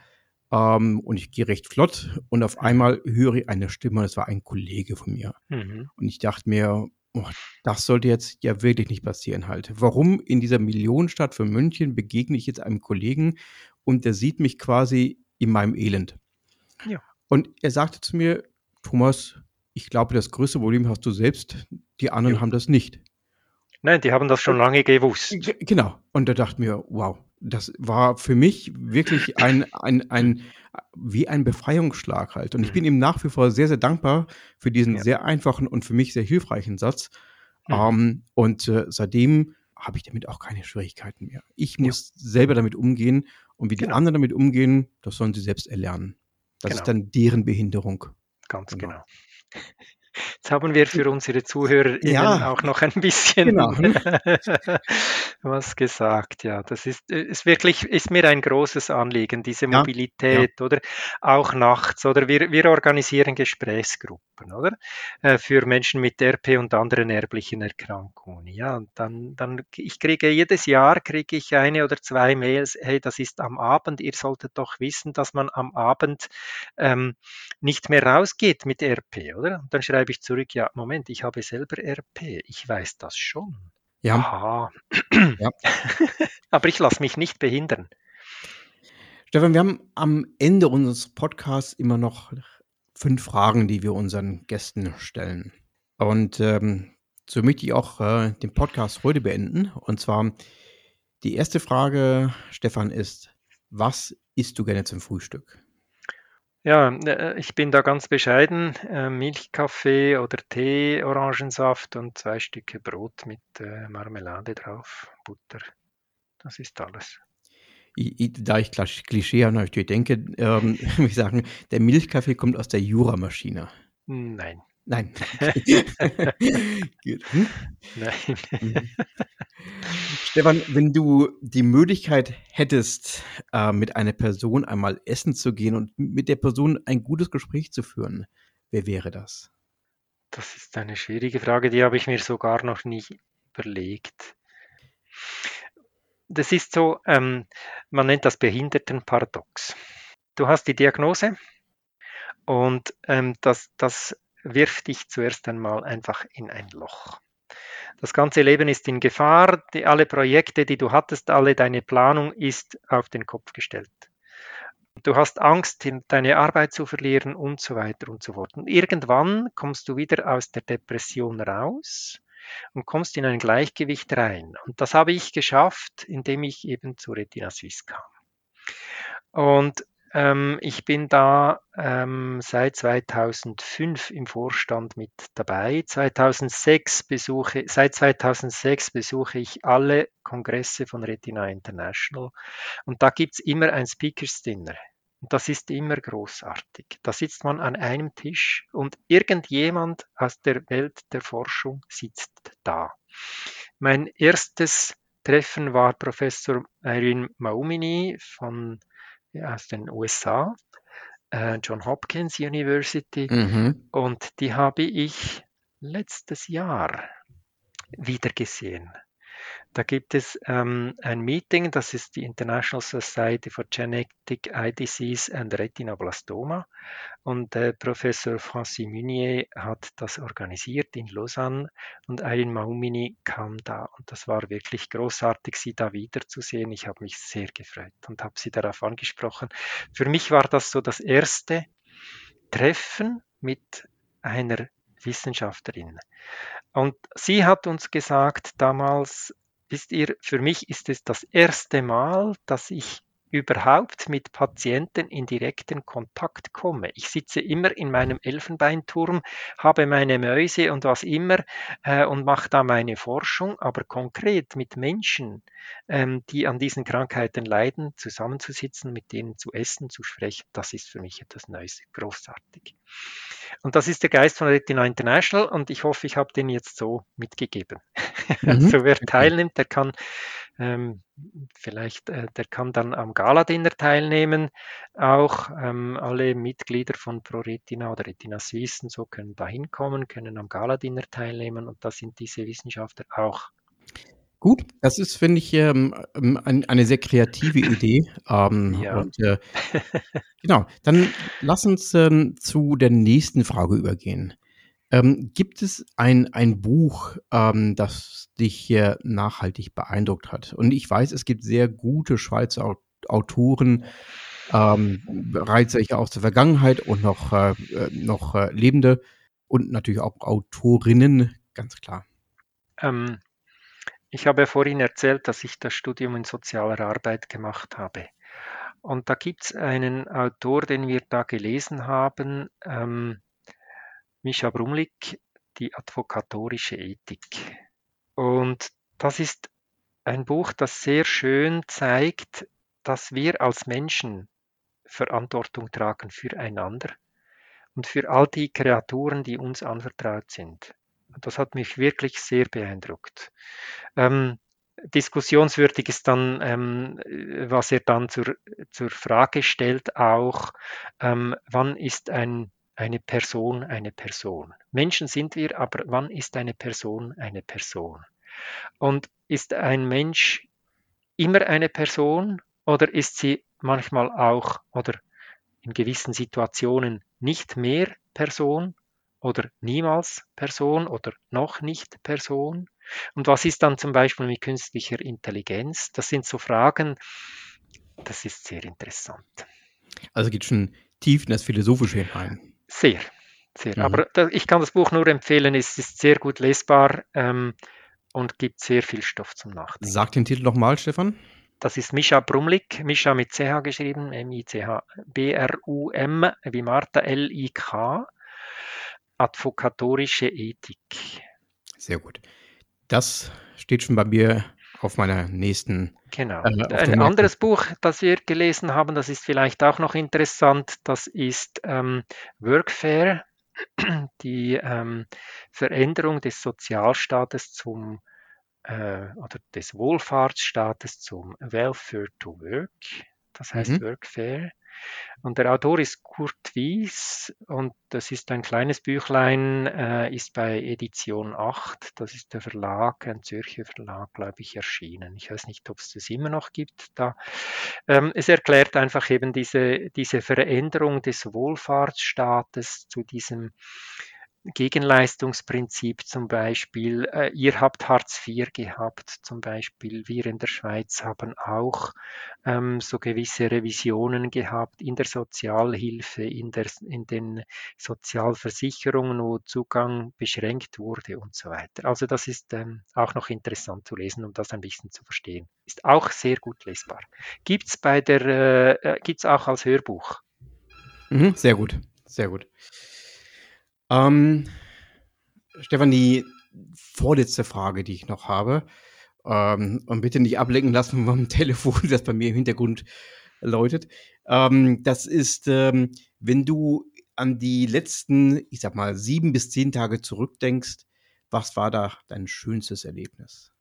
ähm, und ich gehe recht flott und auf einmal höre ich eine Stimme und es war ein Kollege von mir. Mhm. Und ich dachte mir, oh, das sollte jetzt ja wirklich nicht passieren halt. Warum in dieser Millionenstadt von München begegne ich jetzt einem Kollegen und der sieht mich quasi in meinem Elend? Ja. Und er sagte zu mir, Thomas, ich glaube, das größte Problem hast du selbst, die anderen ja. haben das nicht. Nein, die haben das schon lange gewusst. Genau. Und er dachte mir, wow, das war für mich wirklich ein, ein, ein, wie ein Befreiungsschlag halt. Und ich bin mhm. ihm nach wie vor sehr, sehr dankbar für diesen ja. sehr einfachen und für mich sehr hilfreichen Satz. Mhm. Um, und äh, seitdem habe ich damit auch keine Schwierigkeiten mehr. Ich muss ja. selber damit umgehen und wie die genau. anderen damit umgehen, das sollen sie selbst erlernen. Das genau. ist dann deren Behinderung. Ganz genau. genau. Jetzt haben wir für unsere Zuhörer ja. auch noch ein bisschen. Genau. [laughs] was gesagt, ja. Das ist, äh, ist wirklich, ist mir ein großes Anliegen, diese Ja, ja. Mobilität, oder? Auch nachts, oder? Wir, wir organisieren Gesprächsgruppen, oder? Äh, für Menschen mit RP und anderen erblichen Erkrankungen. Ja, und dann, dann, ich kriege jedes Jahr kriege ich eine oder zwei Mails, hey, das ist am Abend, ihr solltet doch wissen, dass man am Abend ähm, nicht mehr rausgeht mit RP, oder? Und dann schreibe ich zurück, ja, Moment, ich habe selber RP, ich weiß das schon. Ja. Ja. [laughs] Aber ich lasse mich nicht behindern. Stefan, wir haben am Ende unseres Podcasts immer noch fünf Fragen, die wir unseren Gästen stellen. Und ähm, so möchte ich auch äh, den Podcast heute beenden. Und zwar die erste Frage, Stefan, ist, was isst du gerne zum Frühstück? Ja, äh, ich bin da ganz bescheiden. Äh, Milchkaffee oder Tee, Orangensaft und zwei Stücke Brot mit äh, Marmelade drauf, Butter. Das ist alles. Ich, ich, da ich Klischee habe, ich denke, ähm, [laughs] ich sagen, der Milchkaffee kommt aus der Jura-Maschine. Nein. Nein. [laughs] Hm? Nein. Mhm. Stefan, wenn du die Möglichkeit hättest, äh, mit einer Person einmal essen zu gehen und mit der Person ein gutes Gespräch zu führen, wer wäre das? Das ist eine schwierige Frage, die habe ich mir sogar noch nie überlegt. Das ist so, ähm, man nennt das Behindertenparadox. Du hast die Diagnose und ähm, das, das wirft dich zuerst einmal einfach in ein Loch. Das ganze Leben ist in Gefahr, die, alle Projekte, die du hattest, alle deine Planung ist auf den Kopf gestellt. Du hast Angst, deine Arbeit zu verlieren und so weiter und so fort. Und irgendwann kommst du wieder aus der Depression raus und kommst in ein Gleichgewicht rein. Und das habe ich geschafft, indem ich eben zu Retina Suisse kam. Und ähm, ich bin da ähm, seit 2005 im Vorstand mit dabei. 2006 besuche, seit 2006 besuche ich alle Kongresse von Retina International und da gibt es immer ein Speakers Dinner. Und das ist immer großartig. Da sitzt man an einem Tisch und irgendjemand aus der Welt der Forschung sitzt da. Mein erstes Treffen war Professor Irene Maumini von aus den USA, äh, John Hopkins University. Mhm. Und die habe ich letztes Jahr wieder gesehen. Da gibt es ähm, ein Meeting, das ist die International Society for Genetic Eye Disease and Retinoblastoma. Und äh, Professor Francis Munier hat das organisiert in Lausanne und Eileen Maumini kam da. Und das war wirklich großartig, sie da wiederzusehen. Ich habe mich sehr gefreut und habe sie darauf angesprochen. Für mich war das so das erste Treffen mit einer Wissenschaftlerin. Und sie hat uns gesagt damals, wisst ihr, für mich ist es das erste Mal, dass ich überhaupt mit Patienten in direkten Kontakt komme. Ich sitze immer in meinem Elfenbeinturm, habe meine Mäuse und was immer äh, und mache da meine Forschung, aber konkret mit Menschen, ähm, die an diesen Krankheiten leiden, zusammenzusitzen, mit denen zu essen, zu sprechen, das ist für mich etwas Neues, großartig. Und das ist der Geist von Retina International und ich hoffe, ich habe den jetzt so mitgegeben. [laughs] Mhm. Also wer teilnimmt, der kann ähm, vielleicht, äh, der kann dann am Gala-Dinner teilnehmen. Auch ähm, alle Mitglieder von ProRetina oder Retina Suisse und so können da hinkommen, können am Gala-Dinner teilnehmen und da sind diese Wissenschaftler auch. Gut, das ist, finde ich, ähm, ähm ein, eine sehr kreative [laughs] Idee. Ähm, ja. Und, äh, genau, dann lass uns ähm, zu der nächsten Frage übergehen. Ähm, gibt es ein, ein Buch, ähm, das dich hier nachhaltig beeindruckt hat? Und ich weiß, es gibt sehr gute Schweizer Autoren, ähm, bereits aus der Vergangenheit und noch, äh, äh, noch äh, Lebende und natürlich auch Autorinnen, ganz klar. Ähm, ich habe vorhin erzählt, dass ich das Studium in sozialer Arbeit gemacht habe. Und da gibt es einen Autor, den wir da gelesen haben, ähm, Mischa Brumlik, die advokatorische Ethik. Und das ist ein Buch, das sehr schön zeigt, dass wir als Menschen Verantwortung tragen füreinander und für all die Kreaturen, die uns anvertraut sind. Das hat mich wirklich sehr beeindruckt. Ähm, diskussionswürdig ist dann, ähm, was er dann zur, zur Frage stellt, auch, ähm, wann ist ein, eine Person eine Person? Menschen sind wir, aber wann ist eine Person eine Person? Und ist ein Mensch immer eine Person oder ist sie manchmal auch oder in gewissen Situationen nicht mehr Person oder niemals Person oder noch nicht Person? Und was ist dann zum Beispiel mit künstlicher Intelligenz? Das sind so Fragen, das ist sehr interessant. Also geht schon tief in das Philosophische hinein. Sehr, sehr. Mhm. Aber da, ich kann das Buch nur empfehlen, es ist sehr gut lesbar ähm, und gibt sehr viel Stoff zum Nachdenken. Sag den Titel nochmal, Stefan. Das ist Mischa Brumlik, Mischa mit CH geschrieben, M-I-C-H, B-R-U-M wie Martha L-I-K, Advokatorische Ethik. Sehr gut. Das steht schon bei mir auf meiner nächsten. Genau. Äh, Ein anderes Buch, das wir gelesen haben, das ist vielleicht auch noch interessant, das ist ähm, Workfare, [clears throat] die ähm, Veränderung des Sozialstaates zum äh, oder des Wohlfahrtsstaates zum Welfare to Work. Das heißt mhm. Workfare. Und der Autor ist Kurt Wies und das ist ein kleines Büchlein, äh, ist bei Edition 8, das ist der Verlag, ein Zürcher Verlag, glaube ich, erschienen. Ich weiß nicht, ob es das immer noch gibt da. Ähm, es erklärt einfach eben diese, diese Veränderung des Wohlfahrtsstaates zu diesem Gegenleistungsprinzip zum Beispiel. Äh, ihr habt Hartz IV gehabt zum Beispiel. Wir in der Schweiz haben auch ähm, so gewisse Revisionen gehabt in der Sozialhilfe, in, der, in den Sozialversicherungen, wo Zugang beschränkt wurde und so weiter. Also das ist ähm, auch noch interessant zu lesen, um das ein bisschen zu verstehen. Ist auch sehr gut lesbar. Gibt es bei der, äh, äh gibt's auch als Hörbuch. Mhm, sehr gut, sehr gut. Ähm, Stefan, vorletzte Frage, die ich noch habe, ähm, und bitte nicht ablenken lassen vom [laughs] Telefon, das bei mir im Hintergrund läutet. Ähm, das ist, ähm, wenn du an die letzten, ich sag mal, sieben bis zehn Tage zurückdenkst, was war da dein schönstes Erlebnis?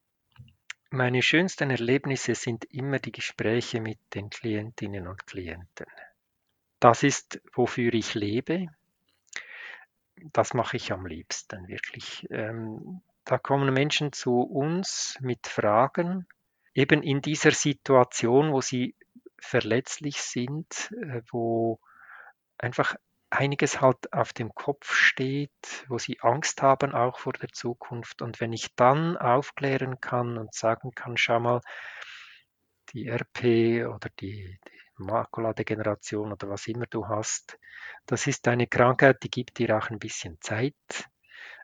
Meine schönsten Erlebnisse sind immer die Gespräche mit den Klientinnen und Klienten. Das ist, wofür ich lebe das mache ich am liebsten wirklich. Ähm, da kommen Menschen zu uns mit Fragen, eben in dieser Situation, wo sie verletzlich sind, äh, wo einfach einiges halt auf dem Kopf steht, wo sie Angst haben auch vor der Zukunft. Und wenn ich dann aufklären kann und sagen kann, schau mal, die RP oder die, die Makuladegeneration oder was immer du hast. Das ist eine Krankheit, die gibt dir auch ein bisschen Zeit.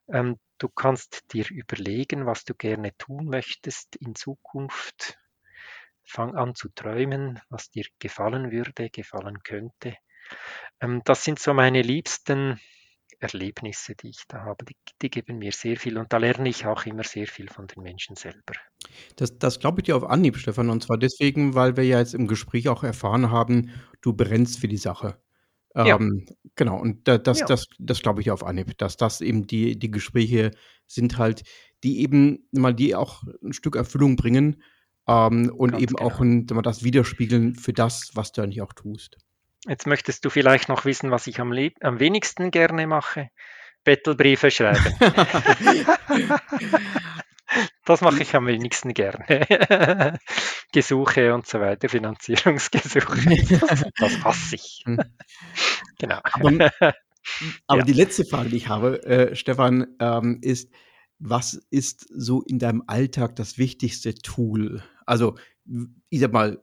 Ähm, du kannst dir überlegen, was du gerne tun möchtest in Zukunft. Fang an zu träumen, was dir gefallen würde, gefallen könnte. Ähm, das sind so meine liebsten Erlebnisse, die ich da habe, die, die, geben mir sehr viel und da lerne ich auch immer sehr viel von den Menschen selber. Das, das glaube ich dir auf Anhieb, Stefan, und zwar deswegen, weil wir ja jetzt im Gespräch auch erfahren haben, du brennst für die Sache. Ja. Ähm, genau, und da, das, ja. das, das glaube ich auf Anhieb, dass das eben die, die Gespräche sind halt, die eben mal die auch ein Stück Erfüllung bringen ähm, und Ganz eben genau. auch ein, das widerspiegeln für das, was du eigentlich auch tust. Jetzt möchtest du vielleicht noch wissen, was ich am, am wenigsten gerne mache. Bettelbriefe schreiben. [laughs] das mache ich am wenigsten gerne. [laughs] Gesuche und so weiter, Finanzierungsgesuche. Das hasse ich. Hm. genau. Aber, [laughs] aber ja. die letzte Frage, die ich habe, äh, Stefan, ähm, ist, was ist so in deinem Alltag das wichtigste Tool? Also, ich sag mal,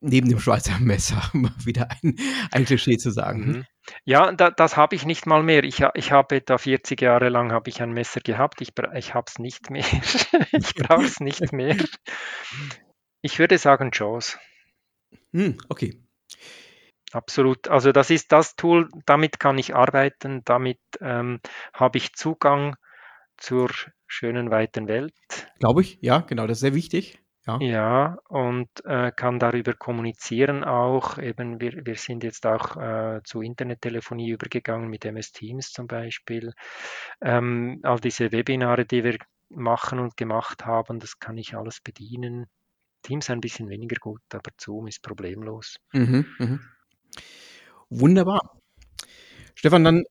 neben dem Schweizer [laughs] Messer, mal wieder ein, ein Klischee zu sagen. Mhm. Ja, da, das habe ich nicht mal mehr. Ich, ich habe da 40 Jahre lang habe ich ein Messer gehabt. Ich, ich habe es nicht mehr. [laughs] ich brauche es nicht mehr. Ich würde sagen Jaws. Hm, okay. Absolut. Also das ist das Tool, damit kann ich arbeiten, damit ähm, habe ich Zugang zur schönen weiten Welt. Glaube ich, ja, genau, das ist sehr wichtig. Ja. Ja, und äh, kann darüber kommunizieren auch. Eben, wir, wir sind jetzt auch äh, zu Internettelefonie übergegangen mit MS Teams zum Beispiel. Ähm, all diese Webinare, die wir machen und gemacht haben. Das kann ich alles bedienen. Teams ein bisschen weniger gut, aber Zoom ist problemlos. Mhm, mhm. Wunderbar. Stefan, dann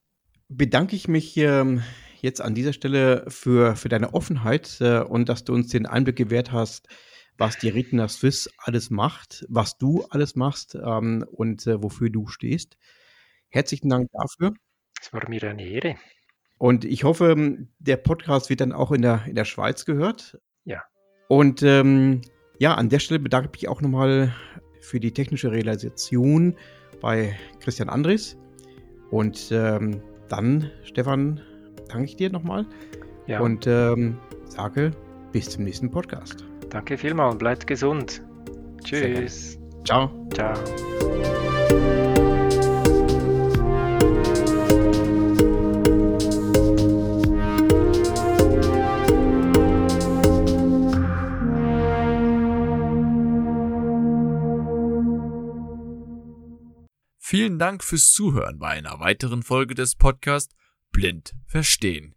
bedanke ich mich ähm, jetzt an dieser Stelle für, für deine Offenheit äh, und dass du uns den Einblick gewährt hast, was die Retina Swiss alles macht, was du alles machst ähm, und äh, wofür du stehst. Herzlichen Dank dafür. Es war mir eine Ehre. Und ich hoffe, der Podcast wird dann auch in der, in der Schweiz gehört. Ja. Und ähm, ja, an der Stelle bedanke ich mich auch nochmal für die technische Realisation bei Christian Andres. Und ähm, dann, Stefan, danke ich dir nochmal. Ja. Und ähm, sage bis zum nächsten Podcast. Danke vielmals, bleibt gesund. Tschüss. Ciao. Ciao. Vielen Dank fürs Zuhören bei einer weiteren Folge des Podcasts Blind Verstehen.